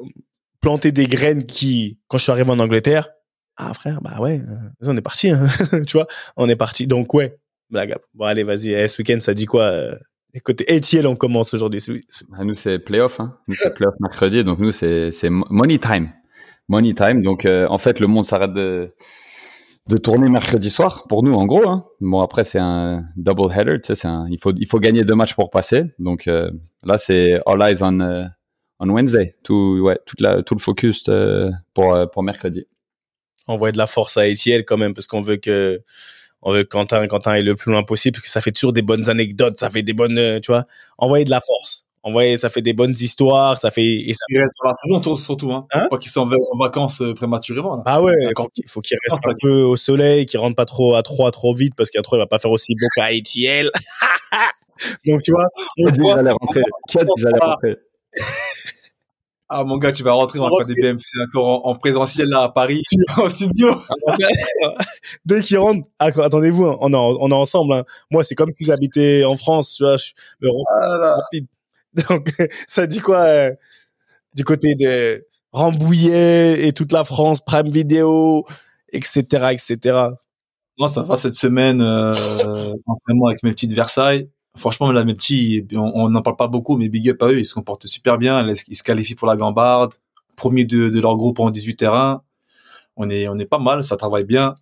planter des graines qui, quand je suis arrivé en Angleterre, ah frère, bah ouais, euh, on est parti, hein. tu vois, on est parti. Donc ouais, blague. Bon allez, vas-y, eh, ce week-end, ça dit quoi euh, Écoutez, Etiel, on commence aujourd'hui. Bah, nous c'est playoff, hein. Nous c'est playoff mercredi, donc nous c'est money time, money time. Donc euh, en fait, le monde s'arrête de tourner mercredi soir pour nous en gros. Hein. Bon après c'est un double header, tu un, il faut il faut gagner deux matchs pour passer. Donc euh, là c'est all eyes on uh, on Wednesday, tout ouais toute tout le focus pour pour mercredi envoyer de la force à Etienne quand même parce qu'on veut que on veut que Quentin Quentin le plus loin possible parce que ça fait toujours des bonnes anecdotes ça fait des bonnes euh, tu vois envoyer de la force envoyer ça fait des bonnes histoires ça fait et ça il reste dans surtout hein, hein? Pas qu'ils s'en en vacances euh, prématurément là. ah ouais il faut qu'il reste un peu au soleil qu'il rentre pas trop à trois trop vite parce qu'après il va pas faire aussi beau qu'à Etienne donc tu vois qui a qui ah mon gars, tu vas rentrer dans le des BMC encore en, présentiel là à Paris, en studio. Dès qu'il rentre, ah, attendez-vous, hein, on, est, on est ensemble. Hein. Moi, c'est comme si j'habitais en France, tu vois. Je, ah rapide. Donc, ça dit quoi euh, du côté de Rambouillet et toute la France, Prime Vidéo, etc., etc. Moi, ça va cette semaine, euh, avec mes petites Versailles franchement, là, mes petits, on n'en parle pas beaucoup, mais big up à eux, ils se comportent super bien. Ils se qualifient pour la Gambarde, premier de, de leur groupe en 18 terrains. On est, on est pas mal, ça travaille bien.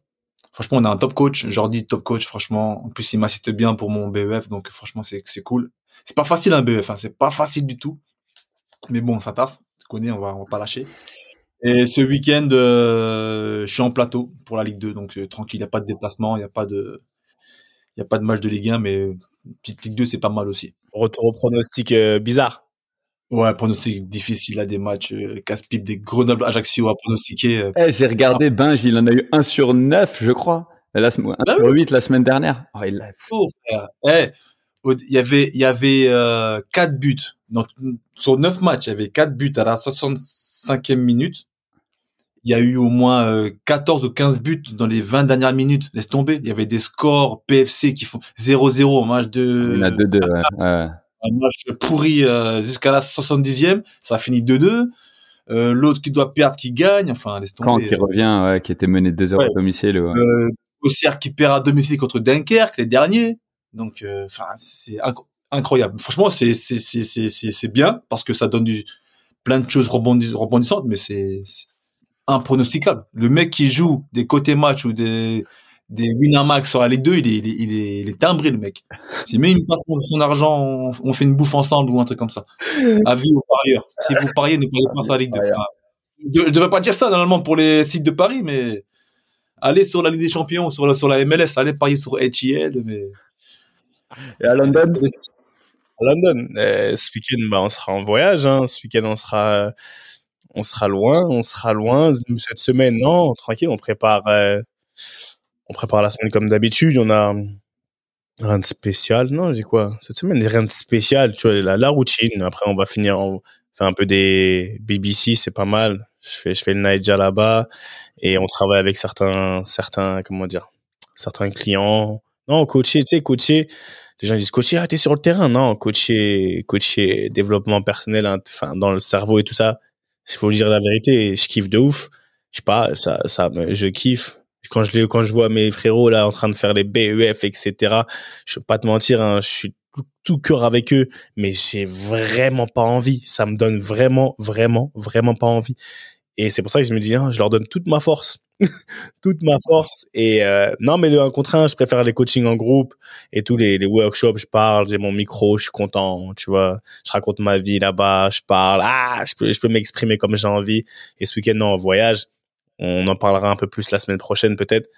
Franchement, on a un top coach, Jordi, top coach, franchement. En plus, il m'assiste bien pour mon BEF, donc franchement, c'est cool. C'est pas facile un BEF, hein, c'est pas facile du tout. Mais bon, ça taffe. Tu connais, on va, on va pas lâcher. Et ce week-end, euh, je suis en plateau pour la Ligue 2, donc euh, tranquille, il n'y a pas de déplacement, il n'y a pas de, il a pas de match de Ligue 1, mais petite Ligue 2, c'est pas mal aussi. Retour au pronostic euh, bizarre. Ouais, pronostic difficile à des matchs euh, casse-pipe, des Grenoble Ajaccio à pronostiquer. Euh. Eh, j'ai regardé Binge, il en a eu 1 sur 9, je crois. La, 1 bah sur 8 la semaine dernière. Oh, il l'a faux, frère. Il y avait, il y avait euh, 4 buts. Donc, sur 9 matchs, il y avait 4 buts à la 65e minute il y a eu au moins 14 euh, ou 15 buts dans les 20 dernières minutes. Laisse tomber. Il y avait des scores PFC qui font 0-0 match de... Il a 2-2, ouais. Un match pourri euh, jusqu'à la 70e. Ça a fini 2-2. Euh, L'autre qui doit perdre, qui gagne. Enfin, laisse tomber. Quand qui revient, ouais, qui était mené 2 heures à domicile. Ouais. Euh, Auxerre qui perd à domicile contre Dunkerque, les derniers. Donc, euh, enfin, c'est incroyable. Franchement, c'est c'est c'est c'est bien parce que ça donne du plein de choses rebondissantes, mais c'est impronosticable. Le mec qui joue des côtés match ou des des Winamax sur la Ligue 2, il est, il est, il est, il est timbré, le mec. C'est même une passe son argent, on, fait une bouffe ensemble ou un truc comme ça. Avis aux parieurs. Si vous pariez, ne pariez pas sur la Ligue 2. Je, devrais pas dire ça, normalement, pour les sites de Paris, mais allez sur la Ligue des Champions, sur la, sur la MLS, allez parier sur HIL, mais... Et à London? À London, euh, ce week-end, bah, on sera en voyage, hein. Ce week-end, on sera, on sera loin, on sera loin. Cette semaine, non, tranquille, on prépare, euh, on prépare la semaine comme d'habitude. On a rien de spécial, non, j'ai quoi? Cette semaine, rien de spécial, tu vois, la, routine. Après, on va finir, on fait un peu des BBC, c'est pas mal. Je fais, je fais le Naija là-bas et on travaille avec certains, certains, comment dire, certains clients. Non, coacher, tu sais, coacher. Les gens disent coacher, ah, t'es sur le terrain. Non, coacher, coacher développement personnel, hein, enfin, dans le cerveau et tout ça il faut dire la vérité, je kiffe de ouf. Je sais pas, ça, ça, je kiffe. Quand je, quand je vois mes frérots là en train de faire les BEF, etc. Je peux pas te mentir, hein, je suis tout, cœur avec eux, mais j'ai vraiment pas envie. Ça me donne vraiment, vraiment, vraiment pas envie. Et c'est pour ça que je me dis, hein, je leur donne toute ma force. toute ma force. Et euh, non, mais le 1 contre 1, je préfère les coachings en groupe et tous les, workshops, je parle, j'ai mon micro, je suis content, tu vois. Je raconte ma vie là-bas, je parle, ah, je peux, je peux m'exprimer comme j'ai envie. Et ce week-end, non, en voyage, on en parlera un peu plus la semaine prochaine peut-être.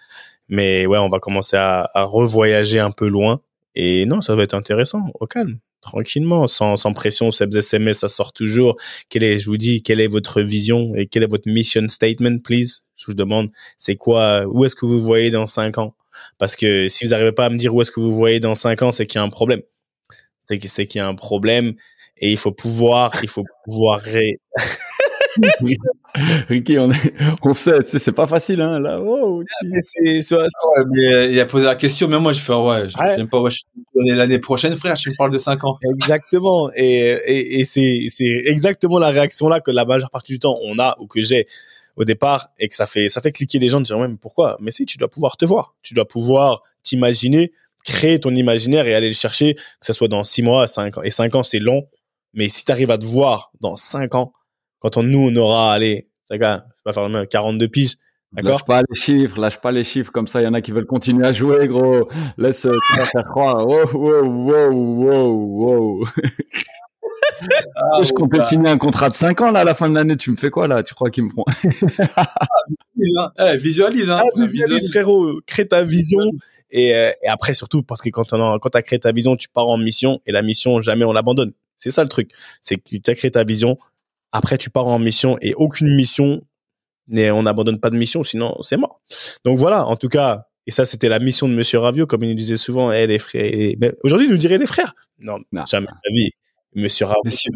Mais ouais, on va commencer à revoyager un peu loin. Et non, ça va être intéressant, au calme tranquillement, sans, sans pression. Sebs SMS, ça sort toujours. Quelle est, je vous dis, quelle est votre vision et quel est votre mission statement, please? Je vous demande, c'est quoi, où est-ce que vous voyez dans cinq ans? Parce que si vous n'arrivez pas à me dire où est-ce que vous voyez dans cinq ans, c'est qu'il y a un problème. C'est qu'il y a un problème et il faut pouvoir, il faut pouvoir ré... Ricky, on, est, on sait, c'est pas facile, hein, là. Oh, mais c'est, c'est, ouais, mais il a posé la question, mais moi, je fais, ouais, je ouais. pas, ouais, l'année prochaine, frère, je me parle de 5 ans. Exactement. Et, et, et c'est, c'est exactement la réaction là que la majeure partie du temps on a ou que j'ai au départ et que ça fait, ça fait cliquer les gens de dire, ouais, mais pourquoi? Mais si, tu dois pouvoir te voir. Tu dois pouvoir t'imaginer, créer ton imaginaire et aller le chercher, que ce soit dans 6 mois, 5 ans. Et 5 ans, c'est long. Mais si tu arrives à te voir dans 5 ans, quand on, nous, on aura, allez, ça va, je vais faire le même, 42 piges. D'accord? Lâche pas les chiffres, lâche pas les chiffres, comme ça, il y en a qui veulent continuer à jouer, gros. Laisse, tu vas faire croire. Wow, wow, wow, wow, wow. Ah, je comptais bah. signer un contrat de 5 ans là à la fin de l'année. Tu me fais quoi là? Tu crois qu'ils me font ah, Visualise, hein. Ah, visualise, frérot. Crée ta vision. Et, euh, et après, surtout, parce que quand, on quand tu as créé ta vision, tu pars en mission. Et la mission, jamais on l'abandonne. C'est ça le truc. C'est que tu as créé ta vision. Après, tu pars en mission. Et aucune mission, on n'abandonne pas de mission, sinon c'est mort. Donc voilà, en tout cas, et ça, c'était la mission de Monsieur Ravio, comme il nous disait souvent, eh, les frères. Aujourd'hui, il nous dirait les frères. Non, non jamais de la vie. Monsieur Raoult. Messieurs,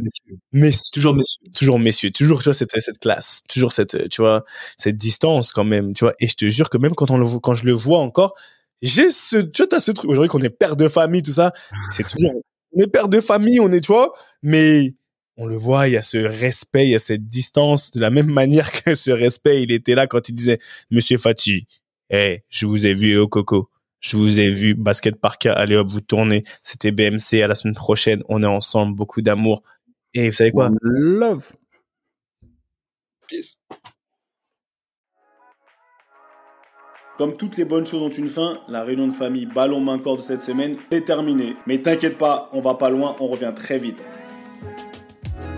messieurs. Toujours messieurs. Toujours messieurs. Toujours, tu vois, cette, cette classe. Toujours cette, tu vois, cette distance quand même, tu vois. Et je te jure que même quand on le quand je le vois encore, j'ai ce, tu vois, t'as ce truc. Aujourd'hui qu'on est père de famille, tout ça. C'est toujours, on est père de famille, on est, tu vois, mais on le voit, il y a ce respect, il y a cette distance, de la même manière que ce respect, il était là quand il disait, Monsieur Fati, eh, je vous ai vu au coco. Je vous ai vu, basket par cas, allez hop, vous tournez. C'était BMC, à la semaine prochaine. On est ensemble, beaucoup d'amour. Et vous savez quoi? Love. Peace. Comme toutes les bonnes choses ont une fin, la réunion de famille ballon main corps de cette semaine est terminée. Mais t'inquiète pas, on va pas loin, on revient très vite.